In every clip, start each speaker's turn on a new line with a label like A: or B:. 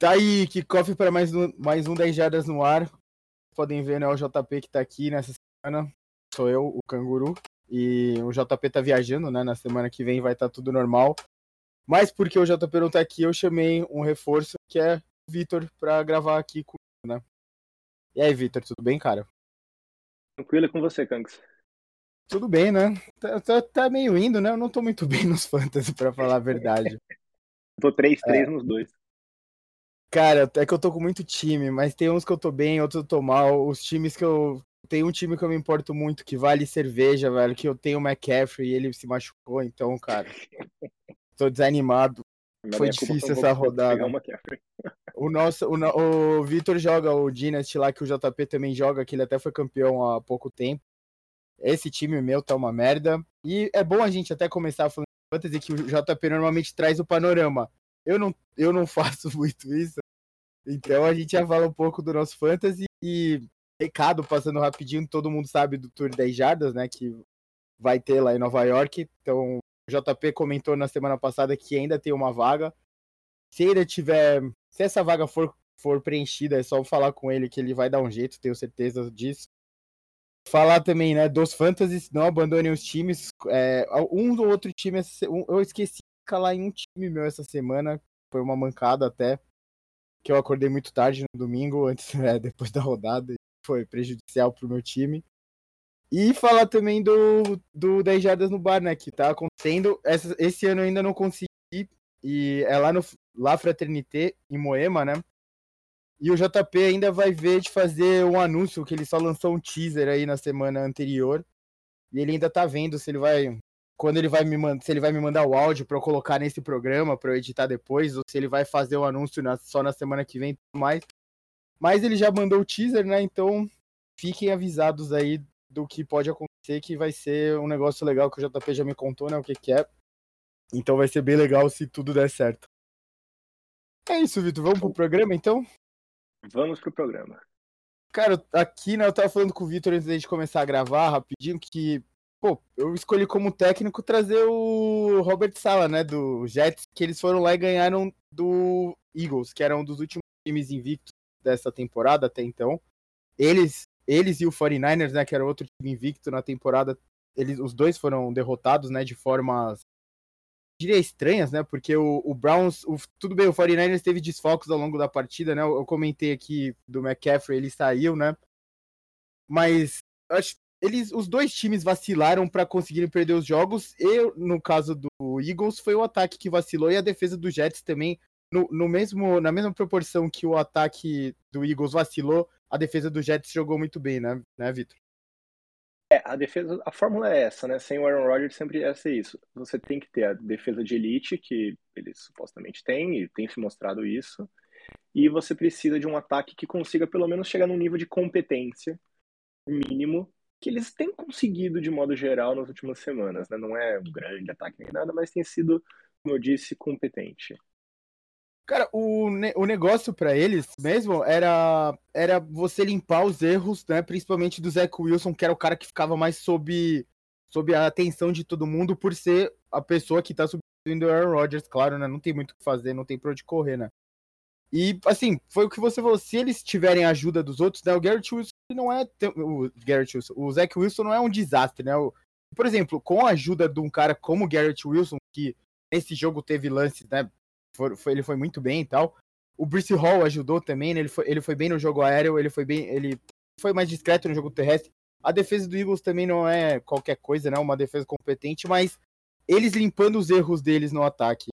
A: Tá aí, kickoff para mais um, mais um 10 jardas no ar. Podem ver, né, o JP que tá aqui nessa semana. Sou eu, o canguru. E o JP tá viajando, né? Na semana que vem vai estar tá tudo normal. Mas porque o JP não tá aqui, eu chamei um reforço que é o Vitor pra gravar aqui comigo, né? E aí, Vitor, tudo bem, cara?
B: Tranquilo com você, Kangs.
A: Tudo bem, né? Tá, tá, tá, meio indo, né? Eu não tô muito bem nos fantasy, pra falar a verdade.
B: tô 3-3 é. nos dois.
A: Cara, é que eu tô com muito time, mas tem uns que eu tô bem, outros eu tô mal. Os times que eu. Tem um time que eu me importo muito, que vale cerveja, velho, que eu tenho o McCaffrey e ele se machucou, então, cara. tô desanimado. Foi difícil essa rodada. O nosso, o, o Vitor joga o Dynasty lá, que o JP também joga, que ele até foi campeão há pouco tempo. Esse time meu tá uma merda. E é bom a gente até começar falando fantasy que o JP normalmente traz o panorama. Eu não, eu não faço muito isso. Então a gente já fala um pouco do nosso fantasy e recado passando rapidinho, todo mundo sabe do Tour 10 Jardas, né, que vai ter lá em Nova York. Então o JP comentou na semana passada que ainda tem uma vaga. Se ainda tiver, se essa vaga for for preenchida, é só falar com ele que ele vai dar um jeito, tenho certeza disso. Falar também, né, dos fantasies, não abandonem os times. É, um ou outro time, eu esqueci calar em um time meu essa semana. Foi uma mancada até. Que eu acordei muito tarde no domingo, antes, né, depois da rodada. Foi prejudicial pro meu time. E falar também do, do 10 Jardas no Bar, né? Que tá acontecendo. Essa, esse ano eu ainda não consegui. E é lá no La Fraternité, em Moema, né? E o JP ainda vai ver de fazer um anúncio, que ele só lançou um teaser aí na semana anterior. E ele ainda tá vendo se ele vai quando ele vai me mandar, se ele vai me mandar o áudio para eu colocar nesse programa para eu editar depois, ou se ele vai fazer o anúncio na, só na semana que vem, tudo mais. Mas ele já mandou o teaser, né? Então fiquem avisados aí do que pode acontecer, que vai ser um negócio legal que o JP já me contou, né? O que, que é. Então vai ser bem legal se tudo der certo. É isso, Vitor. Vamos pro programa então?
B: Vamos pro programa.
A: Cara, aqui, né, eu tava falando com o Vitor antes de começar a gravar rapidinho que Pô, eu escolhi como técnico trazer o Robert Sala, né, do Jets, que eles foram lá e ganharam do Eagles, que era um dos últimos times invictos dessa temporada até então. Eles, eles e o 49ers, né, que era outro time invicto na temporada, eles, os dois foram derrotados, né, de formas diria estranhas, né? Porque o, o Browns, o, tudo bem, o 49ers teve desfalques ao longo da partida, né? Eu, eu comentei aqui do McCaffrey, ele saiu, né? Mas acho eles, os dois times vacilaram para conseguirem perder os jogos. E no caso do Eagles foi o ataque que vacilou e a defesa do Jets também no, no mesmo na mesma proporção que o ataque do Eagles vacilou, a defesa do Jets jogou muito bem, né, né, Vitor?
B: É, a defesa, a fórmula é essa, né? Sem o Aaron Rodgers sempre ia ser isso. Você tem que ter a defesa de elite, que eles supostamente têm, e tem se mostrado isso, e você precisa de um ataque que consiga pelo menos chegar num nível de competência mínimo que eles têm conseguido de modo geral nas últimas semanas. Né? Não é um grande ataque nem nada, mas tem sido, como eu disse, competente.
A: Cara, o, ne o negócio para eles mesmo era, era você limpar os erros, né? Principalmente do Zach Wilson, que era o cara que ficava mais sob, sob a atenção de todo mundo por ser a pessoa que tá substituindo o Aaron Rodgers, claro, né? Não tem muito o que fazer, não tem pra onde correr, né? E, assim, foi o que você falou, se eles tiverem ajuda dos outros, né? O Garrett Wilson não é. O Garrett Wilson, o Zach Wilson não é um desastre, né? O, por exemplo, com a ajuda de um cara como o Garrett Wilson, que nesse jogo teve lances, né? Foi, foi, ele foi muito bem e tal. O Brice Hall ajudou também, né? Ele foi, ele foi bem no jogo aéreo, ele foi bem. Ele foi mais discreto no jogo terrestre. A defesa do Eagles também não é qualquer coisa, né? Uma defesa competente, mas eles limpando os erros deles no ataque,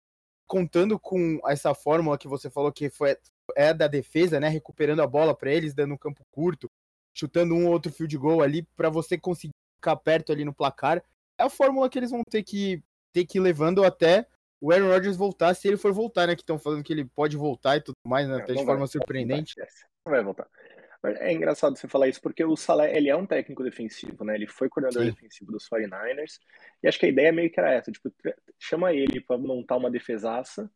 A: contando com essa fórmula que você falou que foi é da defesa, né? Recuperando a bola para eles, dando um campo curto, chutando um ou outro field goal ali para você conseguir ficar perto ali no placar. É a fórmula que eles vão ter que ter que ir levando até o Aaron Rodgers voltar, se ele for voltar, né? Que estão falando que ele pode voltar e tudo mais, né? Até de forma vai, surpreendente.
B: Não vai voltar. É engraçado você falar isso porque o Salé, ele é um técnico defensivo, né? Ele foi coordenador Sim. defensivo dos 49ers. E acho que a ideia meio que era essa, tipo, chama ele para montar uma defesaça.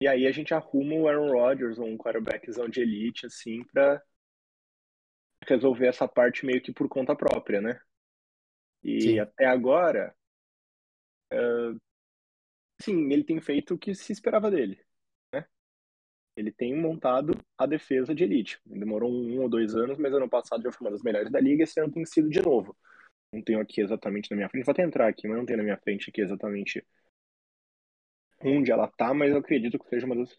B: E aí a gente arruma o Aaron Rodgers, um quarterbackzão de elite assim, para resolver essa parte meio que por conta própria, né? E sim. até agora, uh, sim, ele tem feito o que se esperava dele? Ele tem montado a defesa de elite. Demorou um, ou dois anos, mas ano passado já foi uma das melhores da liga, esse ano tem sido de novo. Não tenho aqui exatamente na minha frente, vou até entrar aqui, mas não tenho na minha frente aqui exatamente onde ela tá, mas eu acredito que seja uma das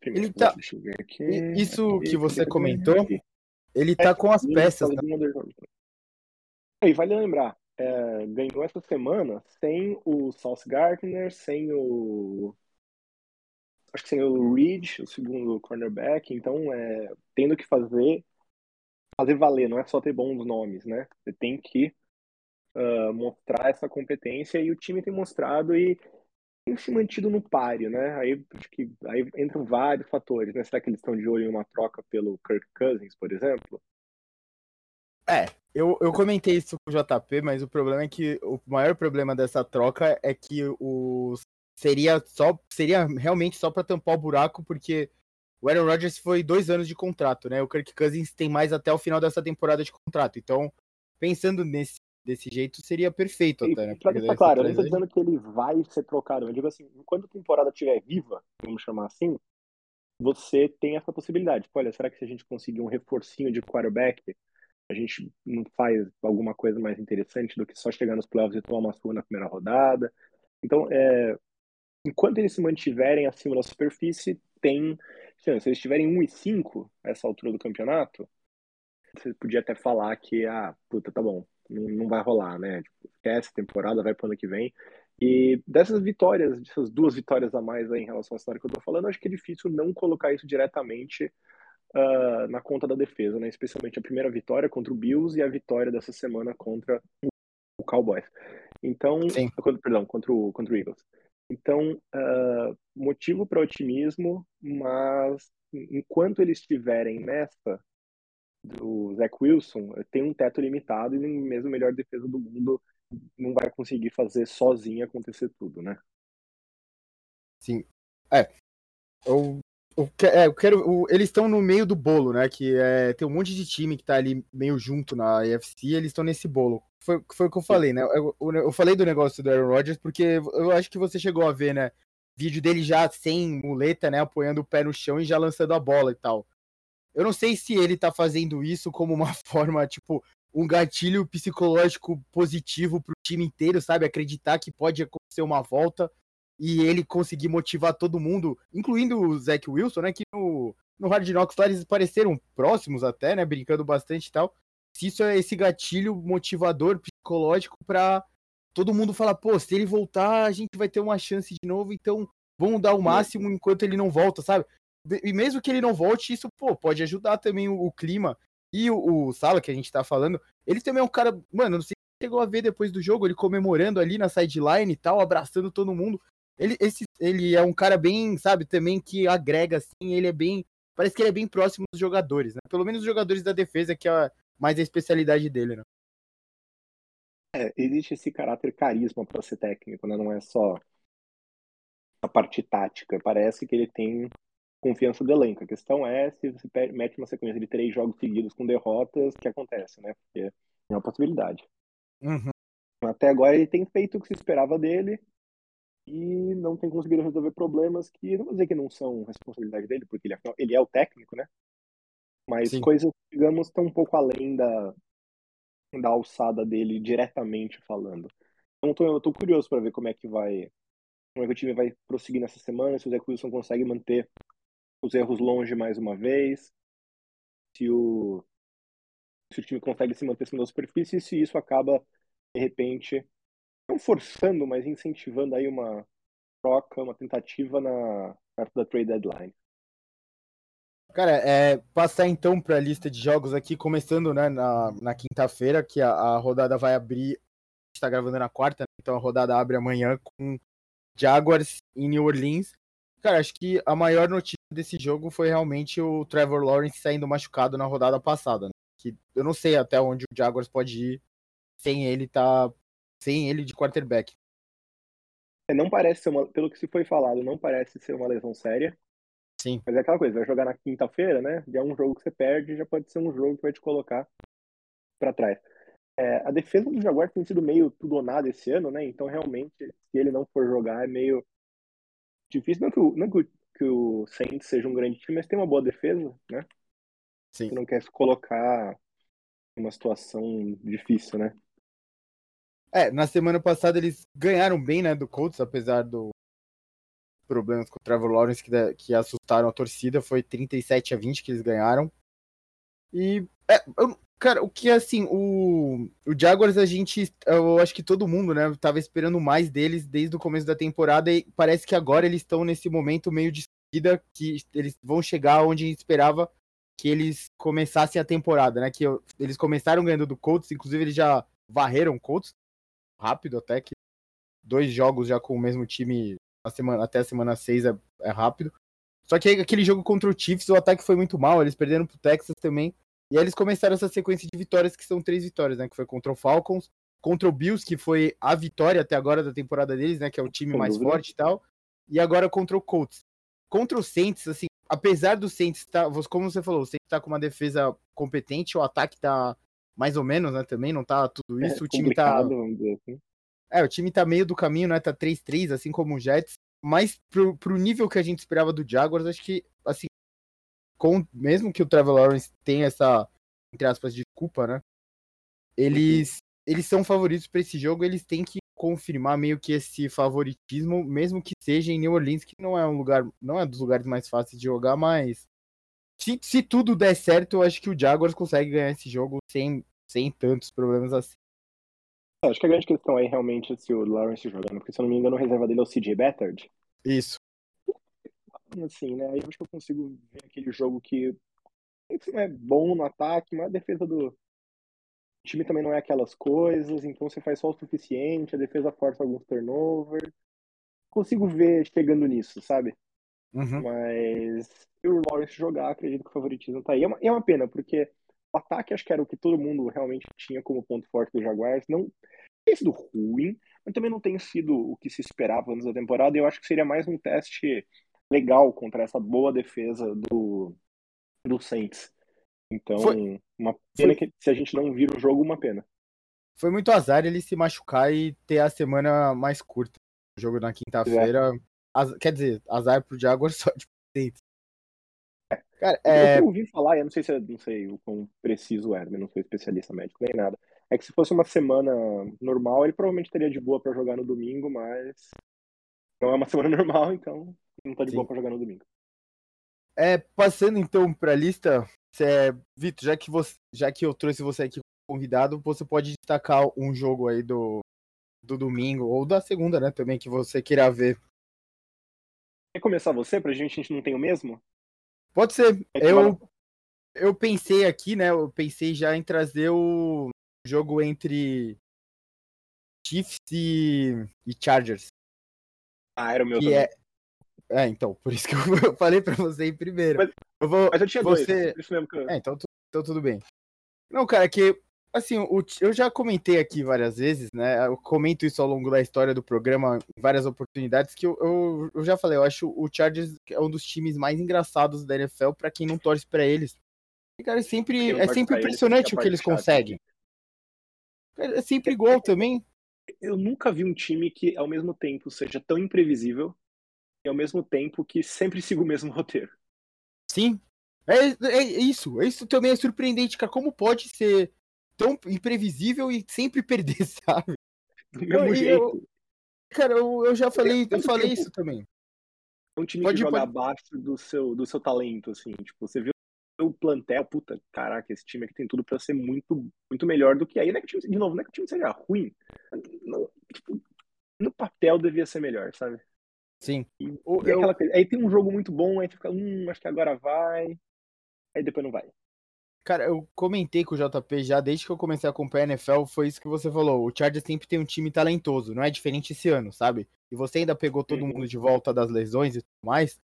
A: primeiras. Tá... Deixa eu ver aqui. Isso que você comentou, ele tá é, com as peças. Né?
B: E vale lembrar, é, ganhou essa semana sem o South Gardner, sem o acho que sem o Reed, o segundo cornerback, então é, tendo que fazer fazer valer, não é só ter bons nomes, né? Você tem que uh, mostrar essa competência e o time tem mostrado e tem se mantido no páreo, né? Aí acho que aí entram vários fatores, né? Será que eles estão de olho em uma troca pelo Kirk Cousins, por exemplo?
A: É, eu, eu comentei isso com o JP, mas o problema é que o maior problema dessa troca é que os seria só seria realmente só para tampar o buraco, porque o Aaron Rodgers foi dois anos de contrato, né? O Kirk Cousins tem mais até o final dessa temporada de contrato. Então, pensando nesse desse jeito, seria perfeito até, né?
B: Pra deixar claro, eu não tô dizendo que ele vai ser trocado. Eu digo assim, enquanto a temporada estiver viva, vamos chamar assim, você tem essa possibilidade. Tipo, olha, será que se a gente conseguir um reforcinho de quarterback, a gente não faz alguma coisa mais interessante do que só chegar nos playoffs e tomar uma sua na primeira rodada? Então, é, enquanto eles se mantiverem acima da superfície, tem chance. Se eles estiverem 1 e 5 a essa altura do campeonato, você podia até falar que, ah, puta, tá bom, não, não vai rolar, né? Tipo, esquece temporada, vai pro ano que vem. E dessas vitórias, dessas duas vitórias a mais aí em relação à história que eu tô falando, acho que é difícil não colocar isso diretamente uh, na conta da defesa, né? Especialmente a primeira vitória contra o Bills e a vitória dessa semana contra o Cowboys. Então, Sim. perdão, contra o, contra o Eagles. Então, uh, motivo para otimismo, mas enquanto eles estiverem nessa do Zach Wilson, tem um teto limitado e mesmo a melhor defesa do mundo não vai conseguir fazer sozinho acontecer tudo, né?
A: Sim. É. Eu, eu, é, eu quero. Eu, eles estão no meio do bolo, né? Que é, tem um monte de time que tá ali meio junto na AFC, eles estão nesse bolo foi, foi o que eu falei, né? Eu, eu, falei do negócio do Aaron Rodgers porque eu acho que você chegou a ver, né? Vídeo dele já sem muleta, né? Apoiando o pé no chão e já lançando a bola e tal. Eu não sei se ele tá fazendo isso como uma forma, tipo, um gatilho psicológico positivo pro time inteiro, sabe? Acreditar que pode acontecer uma volta e ele conseguir motivar todo mundo, incluindo o Zach Wilson, né? Que no, no Hard Knocks lá eles pareceram próximos até, né? Brincando bastante e tal se isso é esse gatilho motivador psicológico para todo mundo falar, pô, se ele voltar, a gente vai ter uma chance de novo, então vamos dar o máximo enquanto ele não volta, sabe? E mesmo que ele não volte, isso, pô, pode ajudar também o, o clima. E o, o, Sala, que a gente tá falando, ele também é um cara, mano, não sei se chegou a ver depois do jogo, ele comemorando ali na sideline e tal, abraçando todo mundo. Ele, esse, ele é um cara bem, sabe, também que agrega, assim, ele é bem. Parece que ele é bem próximo dos jogadores, né? Pelo menos os jogadores da defesa, que é mais a especialidade dele, né?
B: É, existe esse caráter carisma para ser técnico, né? Não é só a parte tática. Parece que ele tem confiança do elenco. A questão é se você mete uma sequência de três jogos seguidos com derrotas, o que acontece, né? Porque é uma possibilidade.
A: Uhum.
B: Até agora ele tem feito o que se esperava dele e não tem conseguido resolver problemas que, não vou dizer que não são responsabilidade dele, porque ele, ele é o técnico, né? Mas Sim. coisas, digamos, estão um pouco além da, da alçada dele diretamente falando. Então tô, eu tô curioso para ver como é que vai. Como é que o time vai prosseguir nessa semana, se o Zé Wilson consegue manter os erros longe mais uma vez, se o, se o time consegue se manter acima da superfície e se isso acaba, de repente, não forçando, mas incentivando aí uma troca, uma tentativa na perto da trade deadline.
A: Cara, é, passar então para a lista de jogos aqui, começando né, na, na quinta-feira, que a, a, rodada vai abrir. está gravando na quarta, né, então a rodada abre amanhã com Jaguars em New Orleans. Cara, acho que a maior notícia desse jogo foi realmente o Trevor Lawrence saindo machucado na rodada passada. Né? Que eu não sei até onde o Jaguars pode ir sem ele tá sem ele de quarterback.
B: É, não parece ser uma, pelo que se foi falado, não parece ser uma lesão séria.
A: Sim.
B: Mas é aquela coisa, vai jogar na quinta-feira, né? Já é um jogo que você perde, já pode ser um jogo que vai te colocar para trás. É, a defesa do Jaguar tem sido meio tudo ou nada esse ano, né? Então, realmente, se ele não for jogar, é meio difícil. Não que o, não que o que o Saints seja um grande time, mas tem uma boa defesa, né?
A: Sim.
B: Você não quer se colocar numa situação difícil, né?
A: É, na semana passada eles ganharam bem, né, do Colts, apesar do problemas com o Trevor Lawrence que, que assustaram a torcida, foi 37 a 20 que eles ganharam. E, é, eu, cara, o que assim, o, o Jaguars a gente, eu acho que todo mundo, né, tava esperando mais deles desde o começo da temporada e parece que agora eles estão nesse momento meio de seguida que eles vão chegar onde esperava que eles começassem a temporada, né, que eles começaram ganhando do Colts, inclusive eles já varreram o Colts, rápido até que dois jogos já com o mesmo time a semana, até a semana 6 é, é rápido. Só que aquele jogo contra o Chiefs, o ataque foi muito mal, eles perderam pro Texas também. E aí eles começaram essa sequência de vitórias, que são três vitórias, né? Que foi contra o Falcons, contra o Bills, que foi a vitória até agora da temporada deles, né? Que é o time mais forte e tal. E agora contra o Colts. Contra o Saints, assim, apesar do Saints estar, tá, como você falou, o Saints tá com uma defesa competente, o ataque tá mais ou menos, né? Também não tá tudo isso. É o time tá. Assim. É, o time tá meio do caminho, né? Tá 3-3, assim como o Jets. Mas pro, pro nível que a gente esperava do Jaguars, acho que, assim, com, mesmo que o Trevor Lawrence tenha essa, entre aspas, desculpa, né? Eles, eles são favoritos para esse jogo, eles têm que confirmar meio que esse favoritismo, mesmo que seja em New Orleans, que não é um lugar, não é dos lugares mais fáceis de jogar, mas se, se tudo der certo, eu acho que o Jaguars consegue ganhar esse jogo sem, sem tantos problemas assim.
B: É, acho que a grande questão aí realmente é se o Lawrence jogando, porque se eu não me engano, a reserva dele é o CJ Beathard.
A: Isso.
B: Assim, né? Aí eu acho que eu consigo ver aquele jogo que não é bom no ataque, mas a defesa do time também não é aquelas coisas, então você faz só o suficiente, a defesa força alguns turnover. Consigo ver chegando nisso, sabe?
A: Uhum.
B: Mas se o Lawrence jogar, acredito que o favoritismo tá aí. É uma, é uma pena, porque o ataque acho que era o que todo mundo realmente tinha como ponto forte do Jaguars. Não tem sido ruim, mas também não tem sido o que se esperava antes da temporada. E eu acho que seria mais um teste legal contra essa boa defesa do, do Saints. Então, Foi. uma pena Foi. que se a gente não vira o jogo, uma pena.
A: Foi muito azar ele se machucar e ter a semana mais curta. O jogo na quinta-feira. É. Quer dizer, azar pro Jaguars só de Saints.
B: Cara, é... Eu ouvi falar, eu não sei se não sei o quão preciso é, não sou especialista médico nem nada. É que se fosse uma semana normal, ele provavelmente estaria de boa para jogar no domingo, mas não é uma semana normal, então não tá de Sim. boa para jogar no domingo.
A: É, passando então para a lista, é, Vitor, já que você, já que eu trouxe você aqui convidado, você pode destacar um jogo aí do, do domingo ou da segunda, né, também que você queira ver.
B: Quer começar você pra gente, a gente não tem o mesmo?
A: Pode ser. Eu, eu pensei aqui, né? Eu pensei já em trazer o jogo entre Chiefs e, e Chargers.
B: Ah, era o meu
A: que também. É... é, então, por isso que eu falei pra você ir primeiro.
B: Mas
A: eu,
B: vou, mas eu tinha você...
A: dois. É, então, então tudo bem. Não, cara, que assim, o, eu já comentei aqui várias vezes, né? Eu comento isso ao longo da história do programa, em várias oportunidades, que eu, eu, eu já falei, eu acho o Chargers é um dos times mais engraçados da NFL para quem não torce para eles. E, cara, é sempre, é sempre impressionante o que eles conseguem. É sempre igual também.
B: Eu nunca vi um time que, ao mesmo tempo, seja tão imprevisível e, ao mesmo tempo, que sempre siga o mesmo roteiro.
A: Sim. É, é isso. Isso também é surpreendente, cara. Como pode ser tão imprevisível e sempre perder, sabe?
B: Do mesmo eu, jeito. Eu,
A: cara, eu, eu já falei, eu falei isso também.
B: É um time pode, que joga pode... abaixo do seu, do seu talento, assim. Tipo, você viu o plantel, puta, caraca, esse time aqui tem tudo para ser muito, muito melhor do que aí. Não é que time, de novo, não é que o time seja ruim. Não, tipo, no papel devia ser melhor, sabe?
A: Sim.
B: E, e eu... Aí tem um jogo muito bom, aí fica, hum, acho que agora vai. Aí depois não vai.
A: Cara, eu comentei com o JP já desde que eu comecei a acompanhar a NFL, foi isso que você falou. O Chargers sempre tem um time talentoso, não é diferente esse ano, sabe? E você ainda pegou todo uhum. mundo de volta das lesões e tudo mais.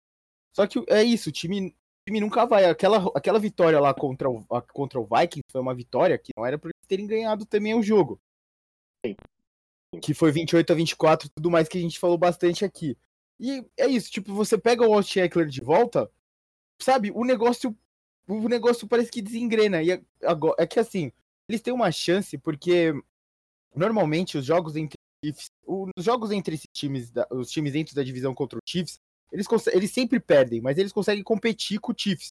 A: Só que é isso, o time, o time nunca vai. Aquela, aquela vitória lá contra o, contra o Vikings foi uma vitória que não era para eles terem ganhado também o jogo.
B: Sim.
A: Que foi 28 a 24, tudo mais que a gente falou bastante aqui. E é isso, tipo, você pega o Austin Eckler de volta, sabe? O negócio o negócio parece que desengrena. E agora, é que assim, eles têm uma chance porque normalmente os jogos entre os jogos entre esses times, os times dentro da divisão contra o Chiefs, Eles, eles sempre perdem, mas eles conseguem competir com o Chiefs.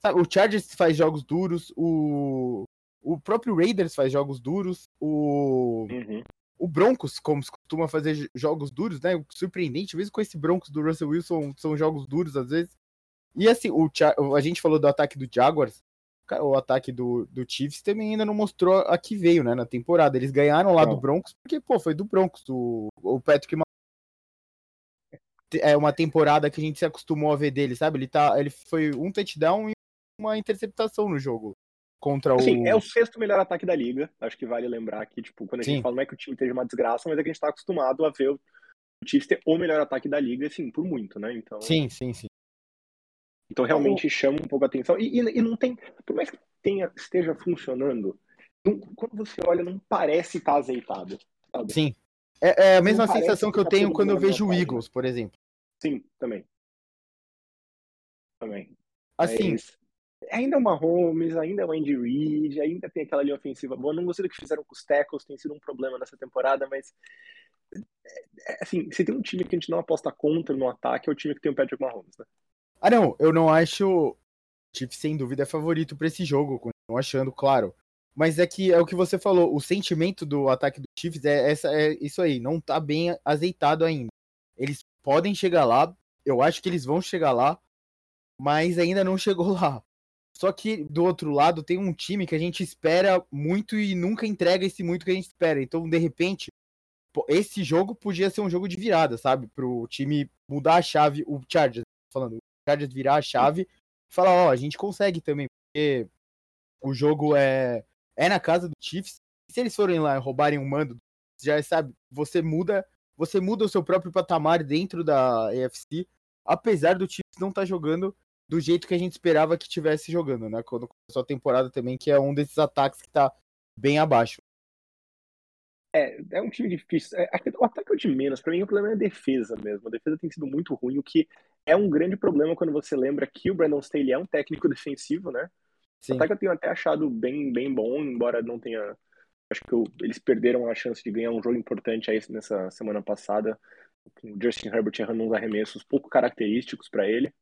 A: Sabe, o Chargers faz jogos duros, o, o próprio Raiders faz jogos duros, o,
B: Uhum.
A: o Broncos, como se costuma fazer jogos duros, né? Surpreendente, mesmo com esse Broncos do Russell Wilson, são jogos duros às vezes. E assim, o, a gente falou do ataque do Jaguars, o ataque do, do Chiefs também ainda não mostrou a que veio, né, na temporada. Eles ganharam lá
B: Não.
A: do Broncos, porque, pô, foi do Broncos, o, o Patrick é uma temporada que a gente se acostumou a ver dele, sabe? Ele tá, ele foi um touchdown e uma interceptação no jogo contra
B: Assim,
A: o
B: é o sexto melhor ataque da liga. Acho que vale lembrar que, tipo, quando a
A: Sim.
B: gente fala, não é que o time esteja uma desgraça, mas é que a gente tá acostumado a ver o Chiefs ter o melhor ataque da liga, assim, por muito, né? Então,
A: Sim, sim, sim.
B: Então realmente chama um pouco a atenção. E, e- e não tem, por mais que tenha, esteja funcionando, não- quando você olha, não parece estar azeitado. Sabe?
A: Sim. É, é a mesma
B: parece
A: sensação
B: que
A: que eu
B: tá
A: tenho quando eu vejo o Eagles, por exemplo.
B: Sim, também. Também.
A: Assim,
B: Mas ainda é uma Holmes, ainda é o Andy Reid, ainda tem aquela linha ofensiva boa. Não gostei do que fizeram com os tackles, tem sido um problema nessa temporada, mas é, é, assim, se tem um time que a gente não aposta contra no ataque, é o time que tem o Patrick Mahomes, né?
A: Ah, não, eu não acho. Chiefs, sem dúvida, é favorito pra esse jogo, continuo achando, claro. Mas é que é o que você falou, o sentimento do ataque do Chiefs é, essa, é isso aí, não tá bem azeitado ainda. Eles podem chegar lá, eu acho que eles vão chegar lá, mas ainda não chegou lá. Só que do outro lado tem um time que a gente espera muito e nunca entrega esse muito que a gente espera. Então, de repente, esse jogo podia ser um jogo de virada, sabe? Pro time mudar a chave, o Chargers, falando, Chargers virar a chave e falar, ó, a gente consegue também, porque o jogo é, é na casa do Chiefs. Se eles forem lá e roubarem um mando, já sabe, você muda, você muda o seu próprio patamar dentro da AFC, apesar do Chiefs não estar jogando do jeito que a gente esperava que tivesse jogando, né? Quando começou a temporada também, que é um desses ataques que tá bem abaixo.
B: É, é um time difícil. É, o ataque é o de menos. Pra mim, o problema é a defesa mesmo. A defesa tem sido muito ruim, o que é um grande problema quando você lembra que o Brandon Staley é um técnico defensivo, né?
A: Sim.
B: O ataque eu tenho até achado bem, bem bom, embora não tenha. Acho que eu- eles perderam a chance de ganhar um jogo importante aí nessa semana passada, com o Justin Herbert errando uns arremessos pouco característicos pra ele.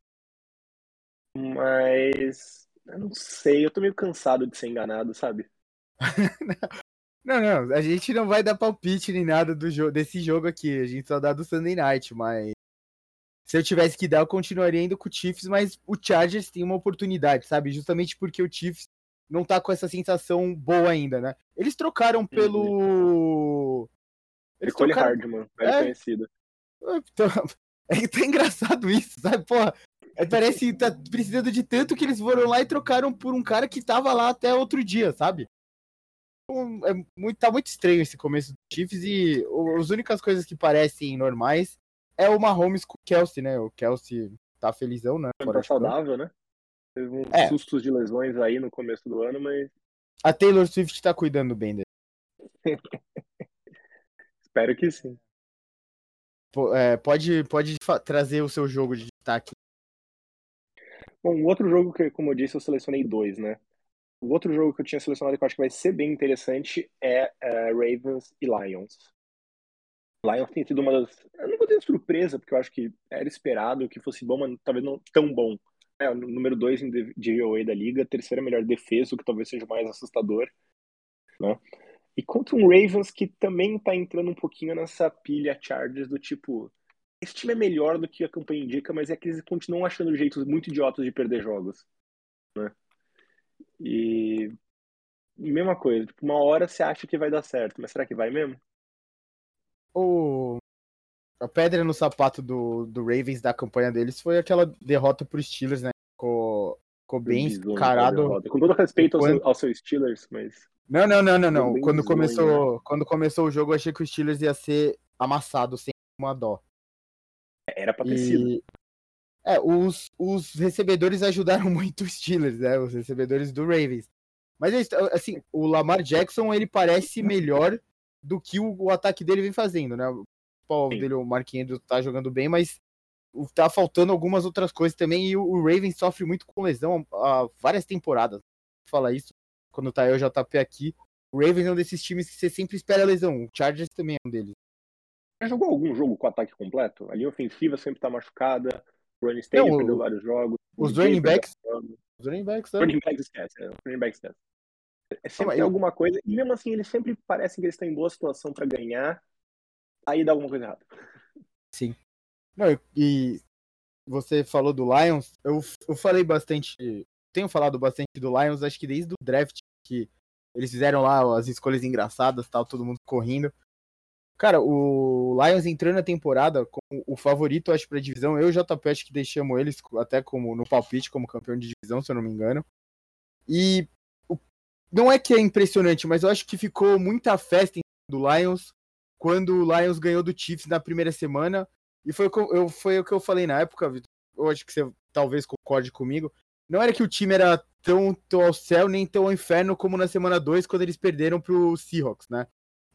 B: Mas eu não sei, eu tô meio cansado de ser enganado, sabe?
A: Não, não, a gente não vai dar palpite nem nada do jogo, desse jogo aqui. A gente só dá do Sunday Night, mas se eu tivesse que dar, eu continuaria indo com o Chiefs, mas o Chargers tem uma oportunidade, sabe? Justamente porque o Chiefs não tá com essa sensação boa ainda, né? Eles trocaram pelo. Eles
B: Nicole
A: trocaram.
B: Hardman,
A: É.
B: conhecido.
A: Então, é tá engraçado isso, sabe? Porra, é, parece que tá precisando de tanto que eles foram lá e trocaram por um cara que tava lá até outro dia, sabe? Então, É muito, tá muito estranho esse começo do Chiefs e o- as únicas coisas que parecem normais é o Mahomes com o Kelsey, né? O Kelsey tá felizão, né?
B: Tá saudável, né? Teve uns
A: É.
B: sustos de lesões aí no começo do ano, mas
A: A Taylor Swift tá cuidando bem dele.
B: espero que sim.
A: Pô, é, pode pode trazer o seu jogo de destaque.
B: Bom, o outro jogo que, como eu disse, eu selecionei dois, né? O outro jogo que eu tinha selecionado que eu acho que vai ser bem interessante é, é, Ravens e Lions. Lions tem sido uma das. Eu não vou ter surpresa, porque eu acho que era esperado que fosse bom, mas talvez não tão bom. É número 2 de de VOA da liga, terceira melhor defesa, o que talvez seja mais assustador. Né? E contra um Ravens que também tá entrando um pouquinho nessa pilha Chargers do tipo. Esse time é melhor do que a campanha indica, mas é que eles continuam achando jeitos muito idiotas de perder jogos. Né? E. e Mesma coisa, tipo, uma hora você acha que vai dar certo, mas será que vai mesmo?
A: O... A pedra no sapato do, do Ravens da campanha deles foi aquela derrota pro Steelers, né? Ficou, ficou bem escarado.
B: Com todo respeito ao
A: Quando-
B: seu, ao seu Steelers, mas.
A: Não, não, não, não, não. Quando começou, quando começou o jogo, eu achei que o Steelers ia ser amassado sem uma dó.
B: Era pra ter sido.
A: É, os, os recebedores ajudaram muito os Steelers, né? Os recebedores do Ravens. Mas eles- assim, o Lamar Jackson, ele parece melhor do que o, o ataque dele vem fazendo, né? O pau dele, o Mark Andrews tá jogando bem, mas tá faltando algumas outras coisas também e o, o Ravens sofre muito com lesão há várias temporadas. Fala isso quando tá eu e o JP aqui. O Ravens é um desses times que você sempre espera lesão. O Chargers também é um deles.
B: Já jogou algum jogo com ataque completo? A linha ofensiva sempre tá machucada, o Running State perdeu vários jogos.
A: Os running backs. Os running backs,
B: é. Running backs esquece, é. Running backs esquece. É sempre tem alguma coisa, e mesmo assim eles sempre parecem que eles estão em boa situação para ganhar, aí dá alguma coisa errada.
A: Sim. Não, e você falou do Lions, eu, eu falei bastante, tenho falado bastante do Lions, acho que desde o draft que eles fizeram lá as escolhas engraçadas, tal, todo mundo correndo. Cara, o Lions entrando na temporada como o favorito, acho, pra divisão. Eu e o JP acho que deixamos eles até como no palpite como campeão de divisão, se eu não me engano. E não é que é impressionante, mas eu acho que ficou muita festa do Lions quando o Lions ganhou do Chiefs na primeira semana. E foi, eu, foi o que eu falei na época, Vitor. Eu acho que você talvez concorde comigo. Não era que o time era tão, tão ao céu nem tão ao inferno como na semana 2, quando eles perderam pro Seahawks, né?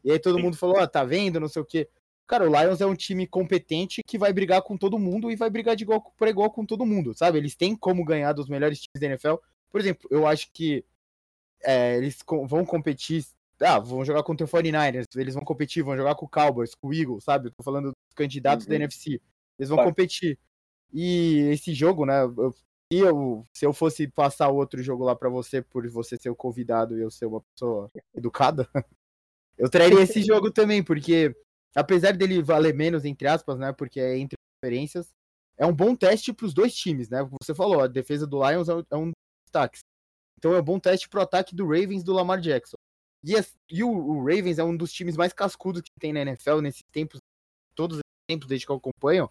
A: E aí todo mundo falou, ah, tá vendo, não sei o quê. Cara, o Lions é um time competente que vai brigar com todo mundo e vai brigar de igual por igual com todo mundo, sabe? Eles têm como ganhar dos melhores times da NFL. Por exemplo, eu acho que é, eles vão competir. Ah, vão jogar contra o 49ers, eles vão competir, vão jogar com o Cowboys, com o Eagles, sabe? tô falando dos candidatos uhum. da NFC. Eles vão competir. E esse jogo, né? Eu, eu, se eu fosse passar outro jogo lá para você, por você ser o convidado e eu ser uma pessoa educada, eu traria esse jogo também, porque apesar dele valer menos, entre aspas, né? Porque é entre diferenças, é um bom teste para os dois times, né? Como você falou, a defesa do Lions é um destaque. Então é um bom teste pro ataque do Ravens do Lamar Jackson. E, e o, o, Ravens é um dos times mais cascudos que tem na NFL nesses tempos, todos os tempos desde que eu acompanho.